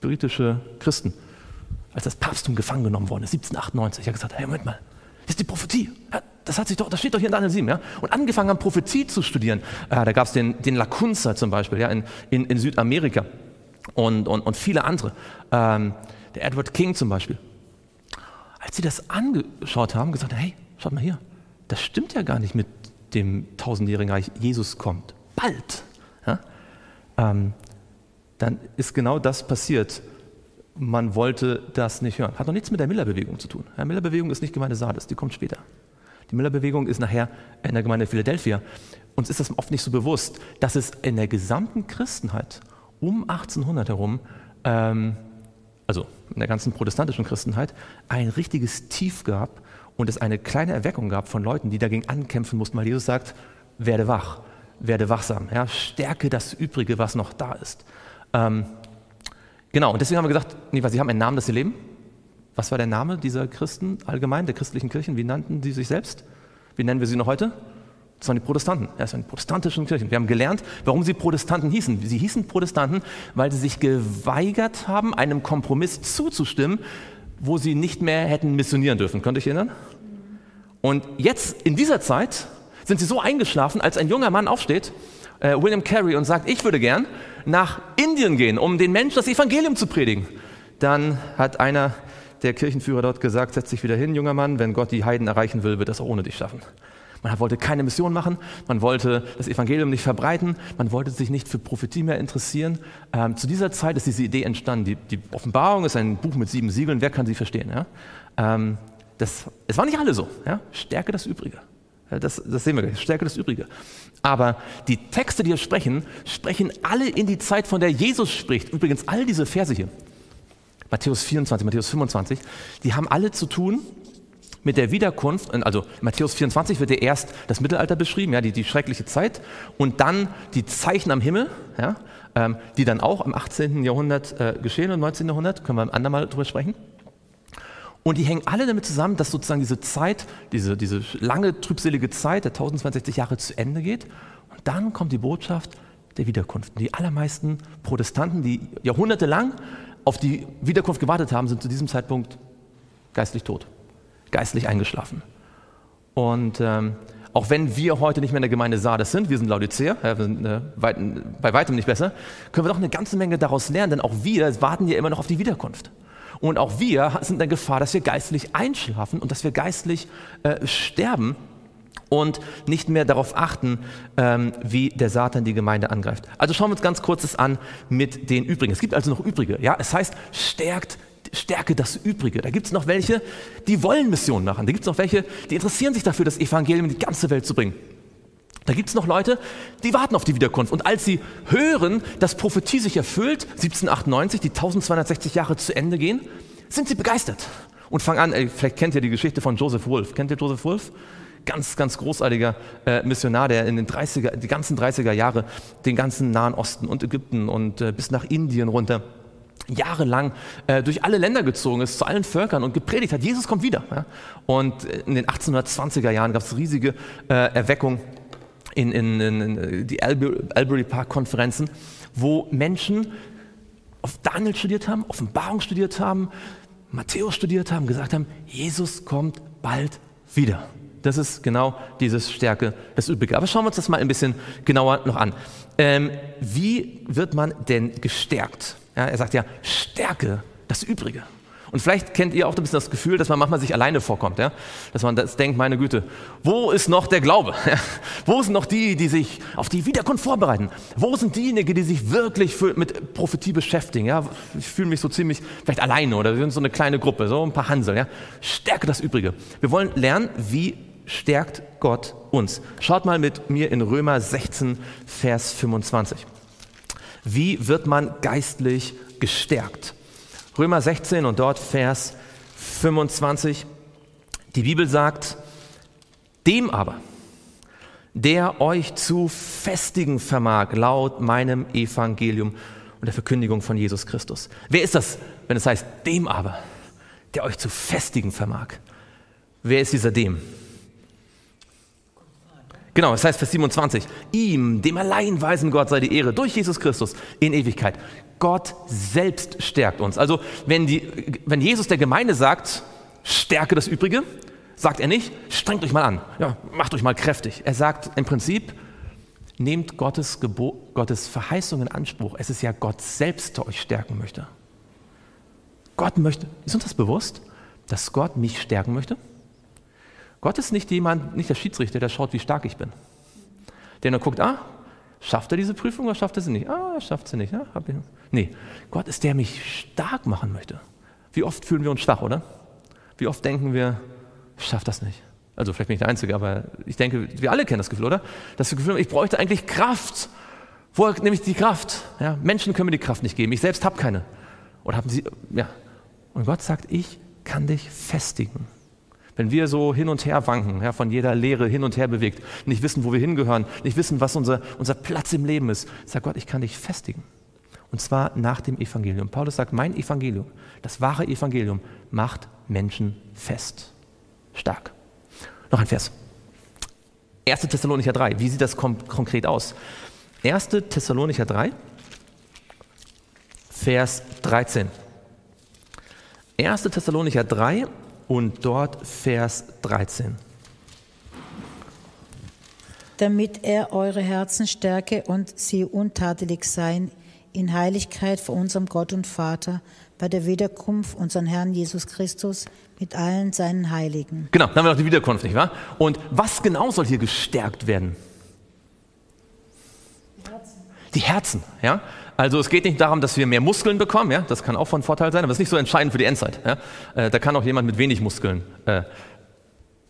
britische Christen, als das Papsttum gefangen genommen worden ist, 1798, hat gesagt, hey, Moment mal, das ist die Prophetie. Ja, das, hat sich doch, das steht doch hier in Daniel 7. Ja? Und angefangen haben, Prophetie zu studieren. Äh, da gab es den, den Lacunza zum Beispiel ja, in, in, in Südamerika und, und, und viele andere. Ähm, der Edward King zum Beispiel. Als sie das angeschaut haben, gesagt, hey, schaut mal hier, das stimmt ja gar nicht mit dem tausendjährigen Reich. Jesus kommt bald. Ja? Ähm, dann ist genau das passiert. Man wollte das nicht hören. Hat noch nichts mit der Miller-Bewegung zu tun. Die Miller-Bewegung ist nicht Gemeinde Sardes, die kommt später. Die Miller-Bewegung ist nachher in der Gemeinde Philadelphia. Uns ist das oft nicht so bewusst, dass es in der gesamten Christenheit um 1800 herum ähm, also in der ganzen protestantischen Christenheit, ein richtiges Tief gab und es eine kleine Erweckung gab von Leuten, die dagegen ankämpfen mussten, weil Jesus sagt, werde wach, werde wachsam, ja, stärke das Übrige, was noch da ist. Ähm, genau, und deswegen haben wir gesagt, nee, weil sie haben einen Namen, dass sie leben. Was war der Name dieser Christen allgemein, der christlichen Kirchen? Wie nannten sie sich selbst? Wie nennen wir sie noch heute? Das waren die Protestanten. Das waren die protestantischen Kirchen. Wir haben gelernt, warum sie Protestanten hießen. Sie hießen Protestanten, weil sie sich geweigert haben, einem Kompromiss zuzustimmen, wo sie nicht mehr hätten missionieren dürfen. Könnt ihr euch erinnern? Und jetzt, in dieser Zeit, sind sie so eingeschlafen, als ein junger Mann aufsteht, äh, William Carey, und sagt, ich würde gern nach Indien gehen, um den Menschen das Evangelium zu predigen. Dann hat einer der Kirchenführer dort gesagt, setz dich wieder hin, junger Mann, wenn Gott die Heiden erreichen will, wird das auch ohne dich schaffen. Man wollte keine Mission machen, man wollte das Evangelium nicht verbreiten, man wollte sich nicht für Prophetie mehr interessieren. Ähm, zu dieser Zeit ist diese Idee entstanden. Die, die, Offenbarung ist ein Buch mit sieben Siegeln, wer kann sie verstehen? Ja? Ähm, das, es waren nicht alle so. Ja? Stärke das Übrige. Das, das, sehen wir gleich. Stärke das Übrige. Aber die Texte, die hier sprechen, sprechen alle in die Zeit, von der Jesus spricht. Übrigens, all diese Verse hier, Matthäus 24, Matthäus 25, die haben alle zu tun mit der Wiederkunft, also Matthäus 24 wird ja erst das Mittelalter beschrieben, ja, die, die schreckliche Zeit, und dann die Zeichen am Himmel, ja, ähm, die dann auch im 18. Jahrhundert äh, geschehen und im 19. Jahrhundert, können wir ein andermal drüber sprechen. Und die hängen alle damit zusammen, dass sozusagen diese Zeit, diese, diese lange trübselige Zeit der 1062 Jahre zu Ende geht. Und dann kommt die Botschaft der Wiederkunft. Die allermeisten Protestanten, die jahrhundertelang auf die Wiederkunft gewartet haben, sind zu diesem Zeitpunkt geistlich tot geistlich eingeschlafen. Und ähm, auch wenn wir heute nicht mehr in der Gemeinde Sardes sind, wir sind Laodicea, sind äh, weit, bei weitem nicht besser, können wir doch eine ganze Menge daraus lernen, denn auch wir warten ja immer noch auf die Wiederkunft. Und auch wir sind in der Gefahr, dass wir geistlich einschlafen und dass wir geistlich äh, sterben und nicht mehr darauf achten, ähm, wie der Satan die Gemeinde angreift. Also schauen wir uns ganz kurz das an mit den Übrigen. Es gibt also noch Übrige. Ja? Es heißt, stärkt stärke das Übrige. Da gibt es noch welche, die wollen Mission machen. Da gibt es noch welche, die interessieren sich dafür, das Evangelium in die ganze Welt zu bringen. Da gibt es noch Leute, die warten auf die Wiederkunft. Und als sie hören, dass Prophetie sich erfüllt, 1798, die 1260 Jahre zu Ende gehen, sind sie begeistert und fangen an, ey, vielleicht kennt ihr die Geschichte von Joseph Wolf. Kennt ihr Joseph Wolf? Ganz, ganz großartiger äh, Missionar, der in den 30er, die ganzen 30er Jahre den ganzen Nahen Osten und Ägypten und äh, bis nach Indien runter jahrelang äh, durch alle Länder gezogen ist, zu allen Völkern und gepredigt hat, Jesus kommt wieder. Ja? Und in den 1820er Jahren gab es riesige äh, Erweckung in, in, in die Albury Park Konferenzen, wo Menschen auf Daniel studiert haben, Offenbarung studiert haben, Matthäus studiert haben, gesagt haben, Jesus kommt bald wieder. Das ist genau diese Stärke des Übrige. Aber schauen wir uns das mal ein bisschen genauer noch an. Ähm, wie wird man denn gestärkt? Ja, er sagt ja, stärke das Übrige. Und vielleicht kennt ihr auch ein bisschen das Gefühl, dass man manchmal sich alleine vorkommt, ja? dass man das denkt, meine Güte, wo ist noch der Glaube? wo sind noch die, die sich auf die Wiederkunft vorbereiten? Wo sind diejenigen, die sich wirklich für, mit Prophetie beschäftigen? Ja? Ich fühle mich so ziemlich vielleicht alleine oder wir sind so eine kleine Gruppe, so ein paar Hansel. Ja? Stärke das Übrige. Wir wollen lernen, wie stärkt Gott uns. Schaut mal mit mir in Römer 16, Vers 25. Wie wird man geistlich gestärkt? Römer 16 und dort Vers 25. Die Bibel sagt, dem aber, der euch zu festigen vermag, laut meinem Evangelium und der Verkündigung von Jesus Christus. Wer ist das, wenn es heißt, dem aber, der euch zu festigen vermag? Wer ist dieser dem? Genau, das heißt Vers 27. Ihm, dem allein weisen Gott sei die Ehre durch Jesus Christus in Ewigkeit. Gott selbst stärkt uns. Also wenn, die, wenn Jesus der Gemeinde sagt, stärke das Übrige, sagt er nicht, strengt euch mal an, ja, macht euch mal kräftig. Er sagt im Prinzip, nehmt Gottes, Gebo Gottes Verheißung in Anspruch. Es ist ja Gott selbst, der euch stärken möchte. Gott möchte, ist uns das bewusst, dass Gott mich stärken möchte? Gott ist nicht jemand, nicht der Schiedsrichter, der schaut, wie stark ich bin. Der nur guckt, ah, schafft er diese Prüfung oder schafft er sie nicht? Ah, er schafft sie nicht. Ja, hab ich. Nee, Gott ist der, der mich stark machen möchte. Wie oft fühlen wir uns schwach, oder? Wie oft denken wir, ich schaff das nicht. Also vielleicht bin ich der Einzige, aber ich denke, wir alle kennen das Gefühl, oder? Das Gefühl, ich bräuchte eigentlich Kraft. Woher nehme ich die Kraft? Ja, Menschen können mir die Kraft nicht geben. Ich selbst habe keine. Oder haben sie, ja. Und Gott sagt, ich kann dich festigen. Wenn wir so hin und her wanken, ja, von jeder Lehre hin und her bewegt, nicht wissen, wo wir hingehören, nicht wissen, was unser, unser Platz im Leben ist, sagt Gott, ich kann dich festigen. Und zwar nach dem Evangelium. Paulus sagt, mein Evangelium, das wahre Evangelium, macht Menschen fest. Stark. Noch ein Vers. 1. Thessalonicher 3. Wie sieht das konkret aus? 1. Thessalonicher 3, Vers 13. 1. Thessalonicher 3, und dort Vers 13. Damit er eure Herzen stärke und sie untadelig seien in Heiligkeit vor unserem Gott und Vater bei der Wiederkunft unseren Herrn Jesus Christus mit allen seinen Heiligen. Genau, dann haben wir noch die Wiederkunft, nicht wahr? Und was genau soll hier gestärkt werden? Die Herzen. Die Herzen, ja? Also es geht nicht darum, dass wir mehr Muskeln bekommen, ja, das kann auch von Vorteil sein, aber es ist nicht so entscheidend für die Endzeit. Ja. Äh, da kann auch jemand mit wenig Muskeln äh,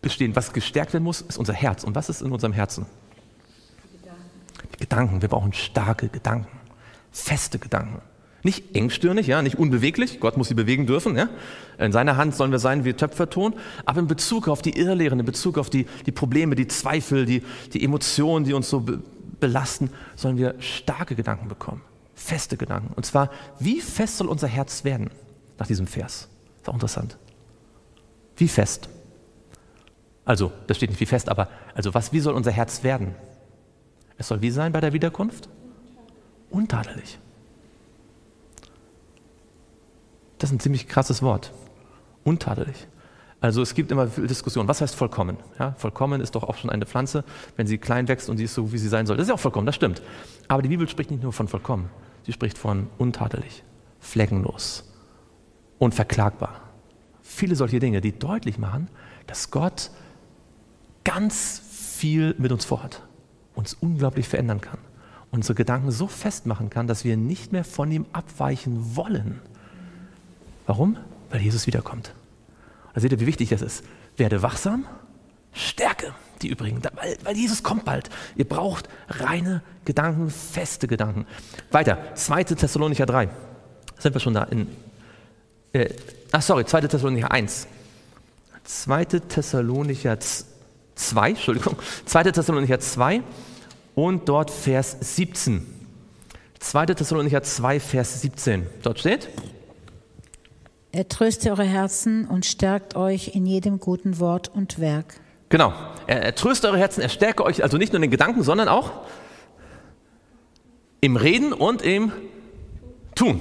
bestehen. Was gestärkt werden muss, ist unser Herz. Und was ist in unserem Herzen? Gedanken. Gedanken. Wir brauchen starke Gedanken, feste Gedanken. Nicht engstirnig, ja, nicht unbeweglich. Gott muss sie bewegen dürfen. Ja. In seiner Hand sollen wir sein wie Töpferton. Aber in Bezug auf die Irrlehren, in Bezug auf die, die Probleme, die Zweifel, die, die Emotionen, die uns so be belasten, sollen wir starke Gedanken bekommen feste Gedanken. Und zwar, wie fest soll unser Herz werden nach diesem Vers? Ist auch interessant. Wie fest? Also, das steht nicht wie fest, aber also was, wie soll unser Herz werden? Es soll wie sein bei der Wiederkunft? Untadelig. Das ist ein ziemlich krasses Wort. Untadelig. Also es gibt immer viel Diskussion. Was heißt vollkommen? Ja, vollkommen ist doch auch schon eine Pflanze, wenn sie klein wächst und sie ist so, wie sie sein soll. Das ist ja auch vollkommen, das stimmt. Aber die Bibel spricht nicht nur von vollkommen. Sie spricht von untadelig, fleckenlos, unverklagbar. Viele solche Dinge, die deutlich machen, dass Gott ganz viel mit uns vorhat, uns unglaublich verändern kann, unsere Gedanken so festmachen kann, dass wir nicht mehr von ihm abweichen wollen. Warum? Weil Jesus wiederkommt. Da seht ihr, wie wichtig das ist. Werde wachsam, stärke die übrigen, weil, weil Jesus kommt bald. Ihr braucht reine Gedanken, feste Gedanken. Weiter, 2. Thessalonicher 3. Sind wir schon da? In, äh, ach, sorry, 2. Thessalonicher 1. 2. Thessalonicher 2, Entschuldigung, 2. Thessalonicher 2 und dort Vers 17. 2. Thessalonicher 2, Vers 17. Dort steht, er tröste eure Herzen und stärkt euch in jedem guten Wort und Werk. Genau. Er, er tröste eure Herzen, er stärke euch also nicht nur in den Gedanken, sondern auch im Reden und im Tun.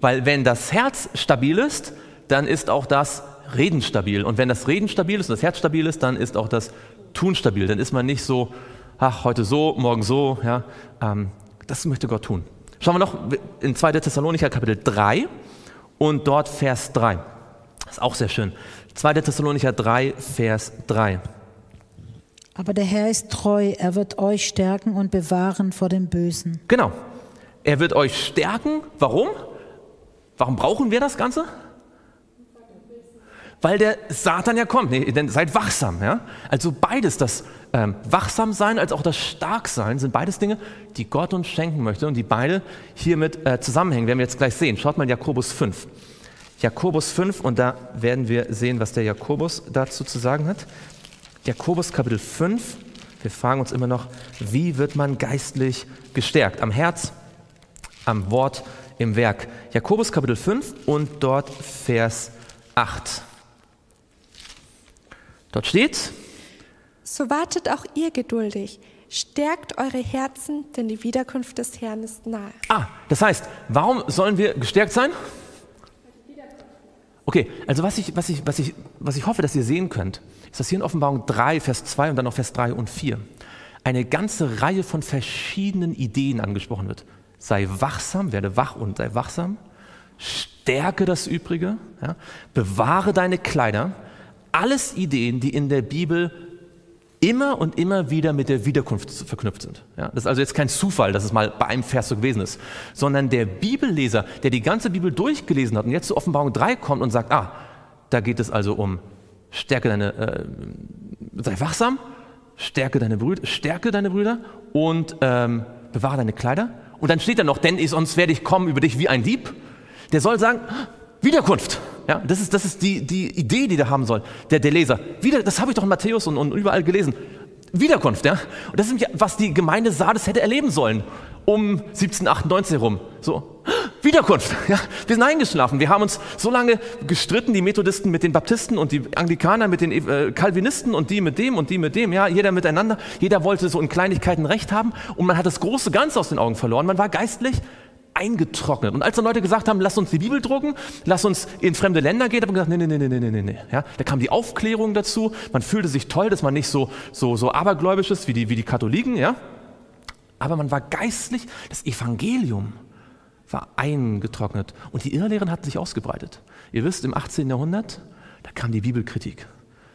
Weil wenn das Herz stabil ist, dann ist auch das Reden stabil. Und wenn das Reden stabil ist und das Herz stabil ist, dann ist auch das Tun stabil. Dann ist man nicht so, ach, heute so, morgen so. Ja, ähm, das möchte Gott tun. Schauen wir noch in 2. Thessalonicher Kapitel 3 und dort Vers 3. Das ist auch sehr schön. 2. Thessalonicher 3, Vers 3. Aber der Herr ist treu, er wird euch stärken und bewahren vor dem Bösen. Genau. Er wird euch stärken. Warum? Warum brauchen wir das Ganze? Weil der Satan ja kommt. Nee, denn seid wachsam. Ja? Also beides, das ähm, Wachsamsein als auch das Starksein, sind beides Dinge, die Gott uns schenken möchte und die beide hiermit äh, zusammenhängen. Werden wir jetzt gleich sehen. Schaut mal in Jakobus 5. Jakobus 5 und da werden wir sehen, was der Jakobus dazu zu sagen hat. Jakobus Kapitel 5. Wir fragen uns immer noch, wie wird man geistlich gestärkt? Am Herz, am Wort, im Werk. Jakobus Kapitel 5 und dort Vers 8. Dort steht, so wartet auch ihr geduldig. Stärkt eure Herzen, denn die Wiederkunft des Herrn ist nahe. Ah, das heißt, warum sollen wir gestärkt sein? Okay, also was ich, was, ich, was, ich, was ich hoffe, dass ihr sehen könnt, ist, dass hier in Offenbarung 3, Vers 2 und dann noch Vers 3 und 4 eine ganze Reihe von verschiedenen Ideen angesprochen wird. Sei wachsam, werde wach und sei wachsam. Stärke das Übrige. Ja, bewahre deine Kleider. Alles Ideen, die in der Bibel immer und immer wieder mit der Wiederkunft verknüpft sind. Ja, das ist also jetzt kein Zufall, dass es mal bei einem Vers so gewesen ist, sondern der Bibelleser, der die ganze Bibel durchgelesen hat und jetzt zu Offenbarung 3 kommt und sagt, ah, da geht es also um stärke deine, äh, sei wachsam, stärke deine Brüder, stärke deine Brüder und ähm, bewahre deine Kleider. Und dann steht da noch, denn sonst werde ich kommen über dich wie ein Dieb. Der soll sagen, Wiederkunft. Ja, das ist, das ist die, die Idee, die der haben soll, der, der Leser. Wieder, das habe ich doch in Matthäus und, und überall gelesen. Wiederkunft, ja. Und das ist was die Gemeinde Sardes hätte erleben sollen um 1798 herum. So, Wiederkunft. Ja, wir sind eingeschlafen. Wir haben uns so lange gestritten, die Methodisten mit den Baptisten und die Anglikaner mit den äh, Calvinisten und die mit dem und die mit dem. Ja, jeder miteinander. Jeder wollte so in Kleinigkeiten Recht haben und man hat das große Ganze aus den Augen verloren. Man war geistlich eingetrocknet. Und als dann Leute gesagt haben, lass uns die Bibel drucken, lass uns in fremde Länder gehen, haben wir gesagt, nee, nee, nee, nee, nee, nee. Ja, da kam die Aufklärung dazu. Man fühlte sich toll, dass man nicht so, so, so abergläubisch ist wie die, wie die Katholiken, ja. Aber man war geistlich, das Evangelium war eingetrocknet. Und die Irrlehren hatten sich ausgebreitet. Ihr wisst, im 18. Jahrhundert, da kam die Bibelkritik.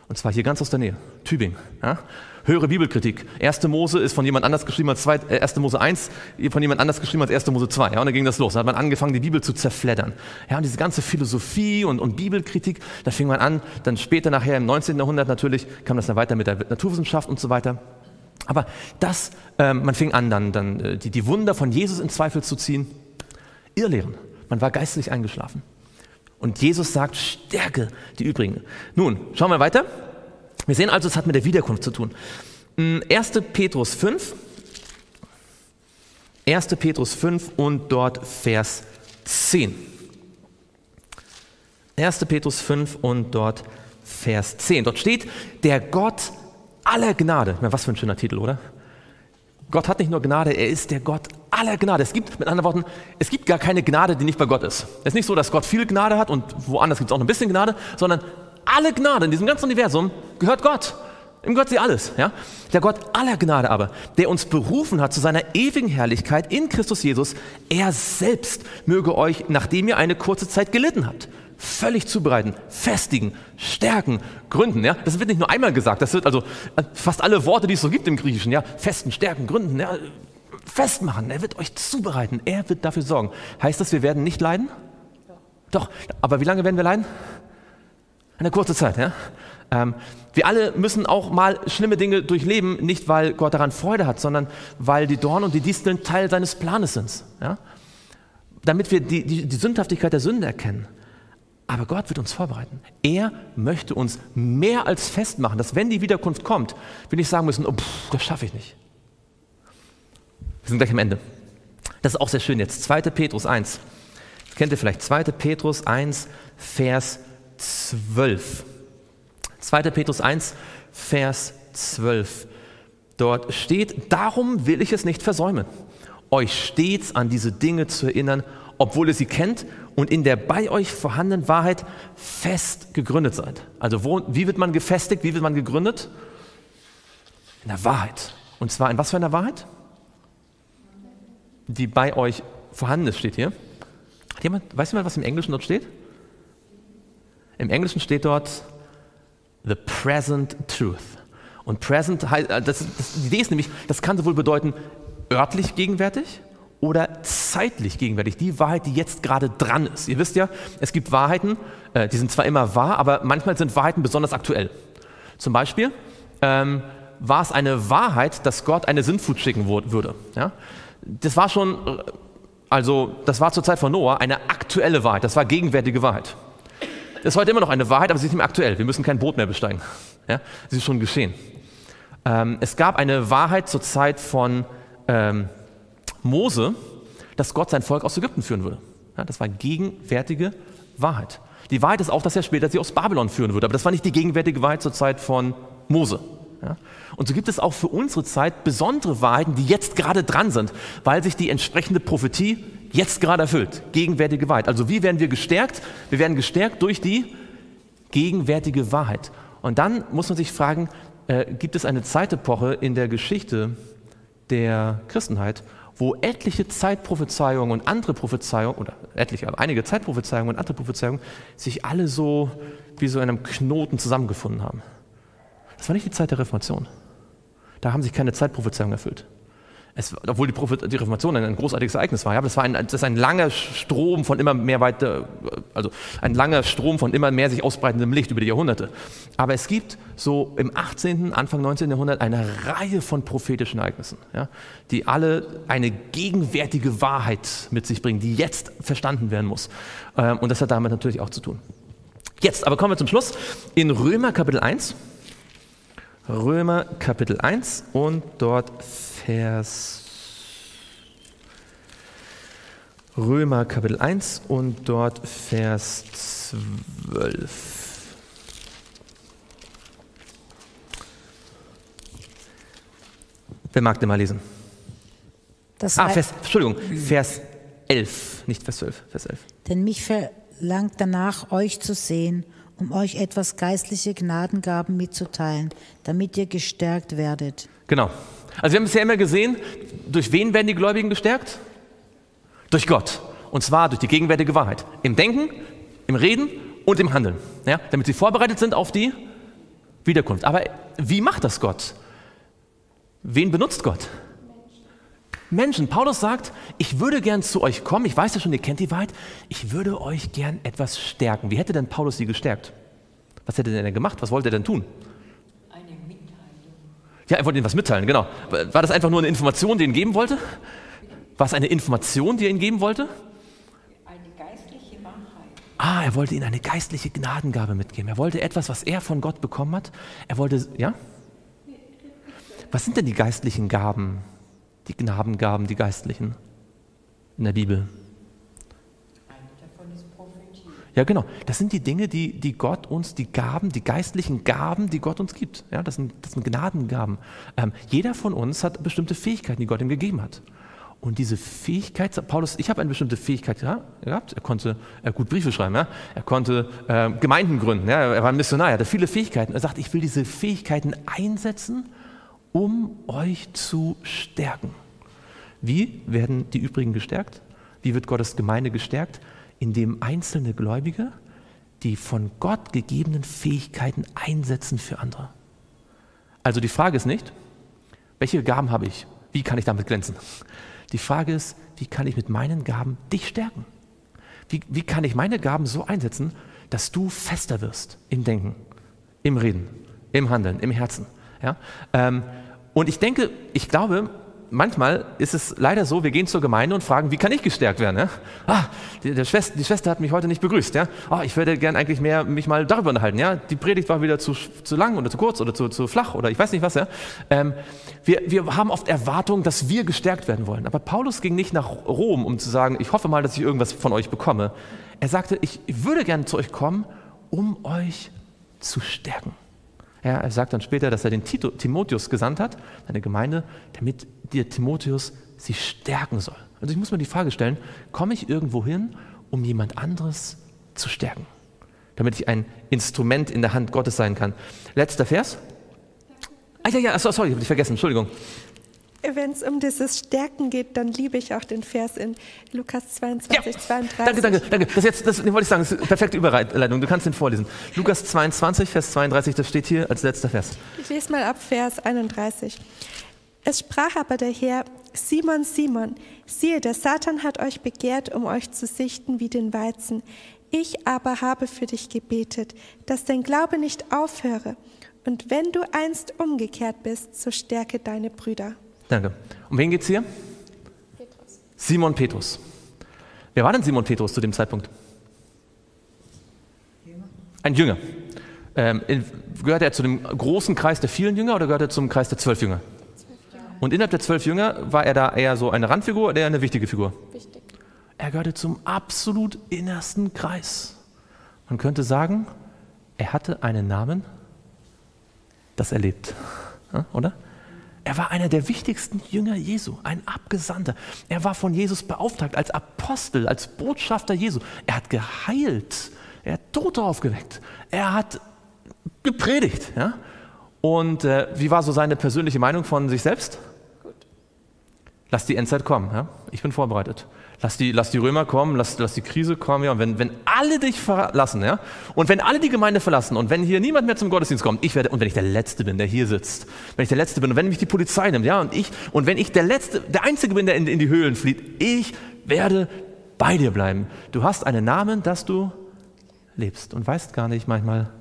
Und zwar hier ganz aus der Nähe, Tübingen. Ja? Höhere Bibelkritik. 1. Mose ist von jemand anders geschrieben als 2, äh, 1. Mose 1, von jemand anders geschrieben als 1. Mose 2. Ja? Und dann ging das los. Da hat man angefangen, die Bibel zu zerfleddern. Ja, und diese ganze Philosophie und, und Bibelkritik, da fing man an, dann später nachher im 19. Jahrhundert natürlich, kam das dann weiter mit der Naturwissenschaft und so weiter. Aber das, ähm, man fing an, dann, dann äh, die, die Wunder von Jesus in Zweifel zu ziehen. Irrlehren. Man war geistlich eingeschlafen. Und Jesus sagt, stärke die übrigen. Nun, schauen wir weiter. Wir sehen also, es hat mit der Wiederkunft zu tun. 1. Hm, Petrus 5. 1. Petrus 5 und dort Vers 10. 1. Petrus 5 und dort Vers 10. Dort steht, der Gott aller Gnade. Was für ein schöner Titel, oder? Gott hat nicht nur Gnade, er ist der Gott aller Gnade. Es gibt, mit anderen Worten, es gibt gar keine Gnade, die nicht bei Gott ist. Es ist nicht so, dass Gott viel Gnade hat und woanders gibt es auch ein bisschen Gnade, sondern alle Gnade in diesem ganzen Universum gehört Gott. Ihm gehört sie alles. Ja? Der Gott aller Gnade aber, der uns berufen hat zu seiner ewigen Herrlichkeit in Christus Jesus, er selbst möge euch, nachdem ihr eine kurze Zeit gelitten habt, völlig zubereiten, festigen, stärken, gründen. Ja? Das wird nicht nur einmal gesagt, das wird also äh, fast alle Worte, die es so gibt im Griechischen, ja? festen, stärken, gründen, ja? festmachen. Er wird euch zubereiten, er wird dafür sorgen. Heißt das, wir werden nicht leiden? Doch, aber wie lange werden wir leiden? Eine kurze Zeit, ja? Ähm, wir alle müssen auch mal schlimme Dinge durchleben, nicht weil Gott daran Freude hat, sondern weil die Dornen und die Disteln Teil seines Planes sind. Ja? Damit wir die, die, die Sündhaftigkeit der Sünde erkennen. Aber Gott wird uns vorbereiten. Er möchte uns mehr als festmachen, dass wenn die Wiederkunft kommt, wir nicht sagen müssen, oh, pff, das schaffe ich nicht. Wir sind gleich am Ende. Das ist auch sehr schön jetzt. 2. Petrus 1. Das kennt ihr vielleicht. 2. Petrus 1, Vers 12. 2. Petrus 1, Vers 12. Dort steht, darum will ich es nicht versäumen, euch stets an diese Dinge zu erinnern, obwohl ihr sie kennt und in der bei euch vorhandenen Wahrheit fest gegründet seid. Also wo, wie wird man gefestigt, wie wird man gegründet? In der Wahrheit. Und zwar in was für einer Wahrheit? Die bei euch vorhanden ist, steht hier. Hat jemand, weiß jemand, was im Englischen dort steht? Im Englischen steht dort the present truth. Und present heißt, äh, das, das, die Idee ist nämlich, das kann sowohl bedeuten örtlich gegenwärtig oder zeitlich gegenwärtig, die Wahrheit, die jetzt gerade dran ist. Ihr wisst ja, es gibt Wahrheiten, äh, die sind zwar immer wahr, aber manchmal sind Wahrheiten besonders aktuell. Zum Beispiel ähm, war es eine Wahrheit, dass Gott eine Sintflut schicken würde. Ja? Das war schon, äh, also das war zur Zeit von Noah eine aktuelle Wahrheit, das war gegenwärtige Wahrheit. Das ist heute immer noch eine Wahrheit, aber sie ist nicht mehr aktuell. Wir müssen kein Boot mehr besteigen. Ja? Sie ist schon geschehen. Ähm, es gab eine Wahrheit zur Zeit von ähm, Mose, dass Gott sein Volk aus Ägypten führen würde. Ja, das war gegenwärtige Wahrheit. Die Wahrheit ist auch, dass er später sie aus Babylon führen würde. Aber das war nicht die gegenwärtige Wahrheit zur Zeit von Mose. Ja? Und so gibt es auch für unsere Zeit besondere Wahrheiten, die jetzt gerade dran sind, weil sich die entsprechende Prophetie jetzt gerade erfüllt. Gegenwärtige Wahrheit. Also wie werden wir gestärkt? Wir werden gestärkt durch die gegenwärtige Wahrheit. Und dann muss man sich fragen, äh, gibt es eine Zeitepoche in der Geschichte der Christenheit, wo etliche Zeitprophezeiungen und andere Prophezeiungen, oder etliche, aber einige Zeitprophezeiungen und andere Prophezeiungen sich alle so wie so in einem Knoten zusammengefunden haben. Das war nicht die Zeit der Reformation. Da haben sich keine Zeitprophezeiungen erfüllt. Es, obwohl die, die, Reformation ein, großartiges Ereignis war, ja, aber das war ein, das ist ein langer Strom von immer mehr weiter, also ein langer Strom von immer mehr sich ausbreitendem Licht über die Jahrhunderte. Aber es gibt so im 18., Anfang 19. Jahrhundert eine Reihe von prophetischen Ereignissen, ja, die alle eine gegenwärtige Wahrheit mit sich bringen, die jetzt verstanden werden muss. Ähm, und das hat damit natürlich auch zu tun. Jetzt, aber kommen wir zum Schluss. In Römer Kapitel 1, Römer Kapitel 1 und dort Vers Römer Kapitel 1 und dort Vers 12. Wer mag denn mal lesen? Das ah, Vers, Entschuldigung, Vers 11, nicht Vers 12, Vers 11. Denn mich verlangt danach, euch zu sehen, um euch etwas geistliche Gnadengaben mitzuteilen, damit ihr gestärkt werdet. Genau, also wir haben bisher immer gesehen, durch wen werden die Gläubigen gestärkt? Durch Gott. Und zwar durch die gegenwärtige Wahrheit. Im Denken, im Reden und im Handeln. Ja? Damit sie vorbereitet sind auf die Wiederkunft. Aber wie macht das Gott? Wen benutzt Gott? Menschen. Paulus sagt, ich würde gern zu euch kommen. Ich weiß ja schon, ihr kennt die Wahrheit. Ich würde euch gern etwas stärken. Wie hätte denn Paulus sie gestärkt? Was hätte er denn gemacht? Was wollte er denn tun? Ja, er wollte ihnen was mitteilen, genau. War das einfach nur eine Information, die er ihnen geben wollte? War es eine Information, die er ihnen geben wollte? Eine geistliche Wahrheit. Ah, er wollte ihnen eine geistliche Gnadengabe mitgeben. Er wollte etwas, was er von Gott bekommen hat. Er wollte, ja? Was sind denn die geistlichen Gaben? Die Gnadengaben, die geistlichen in der Bibel? Ja, genau. Das sind die Dinge, die, die Gott uns, die Gaben, die geistlichen Gaben, die Gott uns gibt. Ja, das, sind, das sind Gnadengaben. Ähm, jeder von uns hat bestimmte Fähigkeiten, die Gott ihm gegeben hat. Und diese Fähigkeit, Paulus, ich habe eine bestimmte Fähigkeit gehabt. Er konnte äh, gut Briefe schreiben, ja? er konnte äh, Gemeinden gründen, ja? er war ein Missionar, er hatte viele Fähigkeiten. Er sagt, ich will diese Fähigkeiten einsetzen, um euch zu stärken. Wie werden die übrigen gestärkt? Wie wird Gottes Gemeinde gestärkt? In dem einzelne Gläubige die von Gott gegebenen Fähigkeiten einsetzen für andere. Also die Frage ist nicht, welche Gaben habe ich? Wie kann ich damit glänzen? Die Frage ist, wie kann ich mit meinen Gaben dich stärken? Wie, wie kann ich meine Gaben so einsetzen, dass du fester wirst im Denken, im Reden, im Handeln, im Herzen? Ja? Ähm, und ich denke, ich glaube, manchmal ist es leider so, wir gehen zur Gemeinde und fragen, wie kann ich gestärkt werden? Ja? Ah, die, Schwester, die, Schwester, hat mich heute nicht begrüßt. Ja? Oh, ich würde gerne eigentlich mehr mich mal darüber unterhalten. Ja? Die Predigt war wieder zu, zu lang oder zu kurz oder zu, zu flach oder ich weiß nicht was. Ja? Ähm, wir, wir haben oft Erwartungen, dass wir gestärkt werden wollen. Aber Paulus ging nicht nach Rom, um zu sagen, ich hoffe mal, dass ich irgendwas von euch bekomme. Er sagte, ich würde gerne zu euch kommen, um euch zu stärken. Er sagt dann später, dass er den Tito, Timotheus gesandt hat, eine Gemeinde, damit dir Timotheus sie stärken soll. Also ich muss mir die Frage stellen, komme ich irgendwo hin, um jemand anderes zu stärken? Damit ich ein Instrument in der Hand Gottes sein kann. Letzter Vers. Ah ja, ja, sorry, habe ich vergessen, Entschuldigung. Wenn es um dieses Stärken geht, dann liebe ich auch den Vers in Lukas 22, ja. 32. Danke, danke, danke. Das, jetzt, das wollte ich sagen, das ist eine perfekte Überleitung. Du kannst den vorlesen. Lukas 22, Vers 32, das steht hier als letzter Vers. Ich lese mal ab Vers 31. Es sprach aber der Herr, Simon, Simon, siehe, der Satan hat euch begehrt, um euch zu sichten wie den Weizen. Ich aber habe für dich gebetet, dass dein Glaube nicht aufhöre. Und wenn du einst umgekehrt bist, so stärke deine Brüder. Danke. Um wen geht es hier? Petrus. Simon Petrus. Wer war denn Simon Petrus zu dem Zeitpunkt? Ein Jünger. Ähm, gehört er zu dem großen Kreis der vielen Jünger oder gehört er zum Kreis der zwölf Jünger? Und innerhalb der zwölf Jünger war er da eher so eine Randfigur oder eher eine wichtige Figur? Wichtig. Er gehörte zum absolut innersten Kreis. Man könnte sagen, er hatte einen Namen, das er lebt. Oder? Er war einer der wichtigsten Jünger Jesu, ein Abgesandter. Er war von Jesus beauftragt als Apostel, als Botschafter Jesu. Er hat geheilt, er hat Tote aufgeweckt, er hat gepredigt. Ja? Und äh, wie war so seine persönliche Meinung von sich selbst? Gut. Lass die Endzeit kommen, ja? ich bin vorbereitet. Lass die, lass die Römer kommen, lass, lass die Krise kommen. Ja. Und wenn, wenn alle dich verlassen, ja, und wenn alle die Gemeinde verlassen und wenn hier niemand mehr zum Gottesdienst kommt, ich werde, und wenn ich der Letzte bin, der hier sitzt, wenn ich der Letzte bin und wenn mich die Polizei nimmt, ja, und ich, und wenn ich der Letzte, der Einzige bin, der in, in die Höhlen flieht, ich werde bei dir bleiben. Du hast einen Namen, dass du lebst und weißt gar nicht manchmal,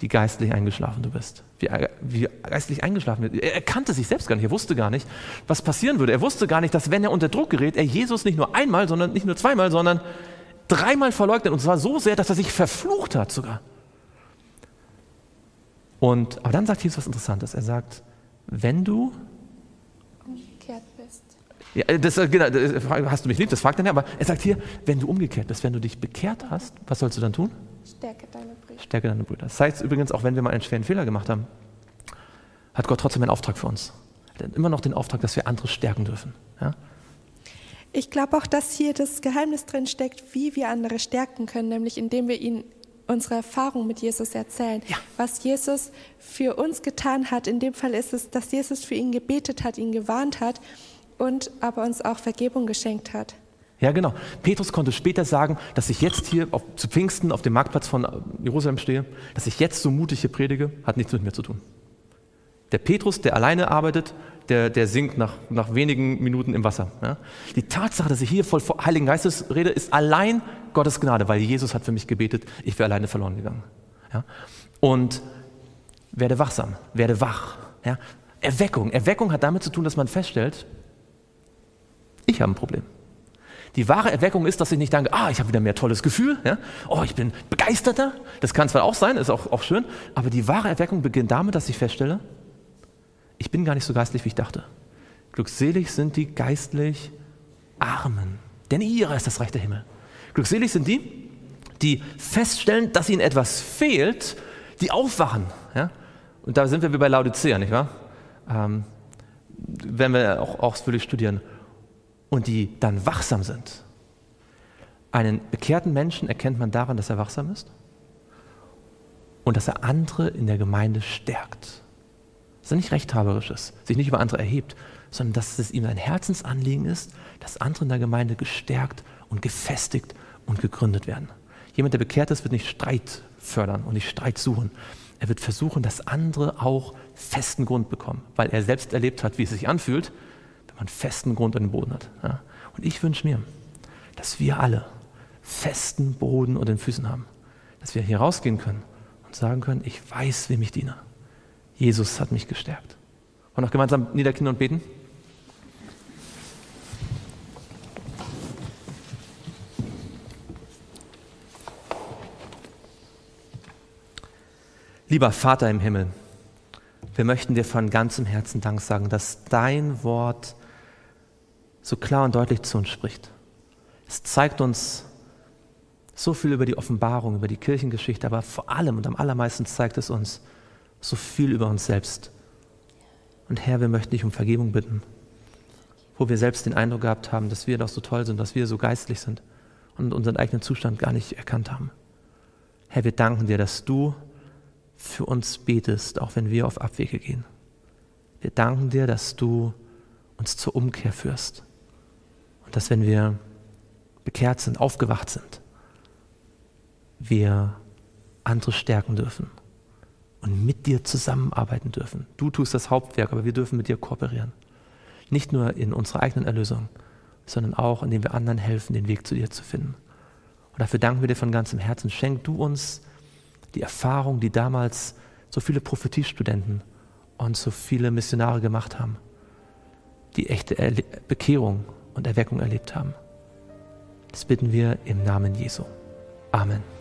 wie geistlich eingeschlafen du bist. Wie, wie geistlich eingeschlafen wird. Er, er kannte sich selbst gar nicht. Er wusste gar nicht, was passieren würde. Er wusste gar nicht, dass wenn er unter Druck gerät, er Jesus nicht nur einmal, sondern nicht nur zweimal, sondern dreimal verleugnet. Und zwar so sehr, dass er sich verflucht hat sogar. Und, aber dann sagt Jesus was Interessantes. Er sagt, wenn du umgekehrt bist. Ja, das, äh, genau, das, hast du mich lieb, das fragt er nicht, aber er sagt hier, wenn du umgekehrt bist, wenn du dich bekehrt hast, was sollst du dann tun? Stärke deine. Stärke deine Brüder. Das heißt übrigens, auch wenn wir mal einen schweren Fehler gemacht haben, hat Gott trotzdem einen Auftrag für uns. Er hat immer noch den Auftrag, dass wir andere stärken dürfen. Ja? Ich glaube auch, dass hier das Geheimnis drin steckt, wie wir andere stärken können, nämlich indem wir ihnen unsere Erfahrung mit Jesus erzählen, ja. was Jesus für uns getan hat. In dem Fall ist es, dass Jesus für ihn gebetet hat, ihn gewarnt hat und aber uns auch Vergebung geschenkt hat. Ja, genau. Petrus konnte später sagen, dass ich jetzt hier auf, zu Pfingsten auf dem Marktplatz von Jerusalem stehe, dass ich jetzt so mutig hier predige, hat nichts mit mir zu tun. Der Petrus, der alleine arbeitet, der, der sinkt nach, nach wenigen Minuten im Wasser. Ja? Die Tatsache, dass ich hier voll Heiligen Geistes rede, ist allein Gottes Gnade, weil Jesus hat für mich gebetet, ich wäre alleine verloren gegangen. Ja? Und werde wachsam, werde wach. Ja? Erweckung. Erweckung hat damit zu tun, dass man feststellt, ich habe ein Problem. Die wahre Erweckung ist, dass ich nicht denke, ah, ich habe wieder mehr tolles Gefühl, ja? oh, ich bin begeisterter. Das kann zwar auch sein, ist auch, auch schön, aber die wahre Erweckung beginnt damit, dass ich feststelle, ich bin gar nicht so geistlich, wie ich dachte. Glückselig sind die geistlich Armen, denn ihrer ist das Reich der Himmel. Glückselig sind die, die feststellen, dass ihnen etwas fehlt, die aufwachen. Ja? Und da sind wir wie bei Laodicea, nicht wahr? Ähm, werden wir auch ausführlich studieren und die dann wachsam sind. Einen bekehrten Menschen erkennt man daran, dass er wachsam ist und dass er andere in der Gemeinde stärkt. Dass er nicht rechthaberisch ist, sich nicht über andere erhebt, sondern dass es ihm ein Herzensanliegen ist, dass andere in der Gemeinde gestärkt und gefestigt und gegründet werden. Jemand, der bekehrt ist, wird nicht Streit fördern und nicht Streit suchen. Er wird versuchen, dass andere auch festen Grund bekommen, weil er selbst erlebt hat, wie es sich anfühlt, man festen Grund und Boden hat. Ja. Und ich wünsche mir, dass wir alle festen Boden unter den Füßen haben. Dass wir hier rausgehen können und sagen können, ich weiß, wem ich diene. Jesus hat mich gestärkt. Und noch gemeinsam niederknien und beten? Lieber Vater im Himmel, wir möchten dir von ganzem Herzen Dank sagen, dass dein Wort so klar und deutlich zu uns spricht. Es zeigt uns so viel über die Offenbarung, über die Kirchengeschichte, aber vor allem und am allermeisten zeigt es uns so viel über uns selbst. Und Herr, wir möchten dich um Vergebung bitten, wo wir selbst den Eindruck gehabt haben, dass wir doch so toll sind, dass wir so geistlich sind und unseren eigenen Zustand gar nicht erkannt haben. Herr, wir danken dir, dass du für uns betest, auch wenn wir auf Abwege gehen. Wir danken dir, dass du uns zur Umkehr führst dass wenn wir bekehrt sind, aufgewacht sind, wir andere stärken dürfen und mit dir zusammenarbeiten dürfen. Du tust das Hauptwerk, aber wir dürfen mit dir kooperieren. Nicht nur in unserer eigenen Erlösung, sondern auch, indem wir anderen helfen, den Weg zu dir zu finden. Und dafür danken wir dir von ganzem Herzen. Schenk du uns die Erfahrung, die damals so viele Prophetiestudenten und so viele Missionare gemacht haben, die echte Bekehrung und Erweckung erlebt haben. Das bitten wir im Namen Jesu. Amen.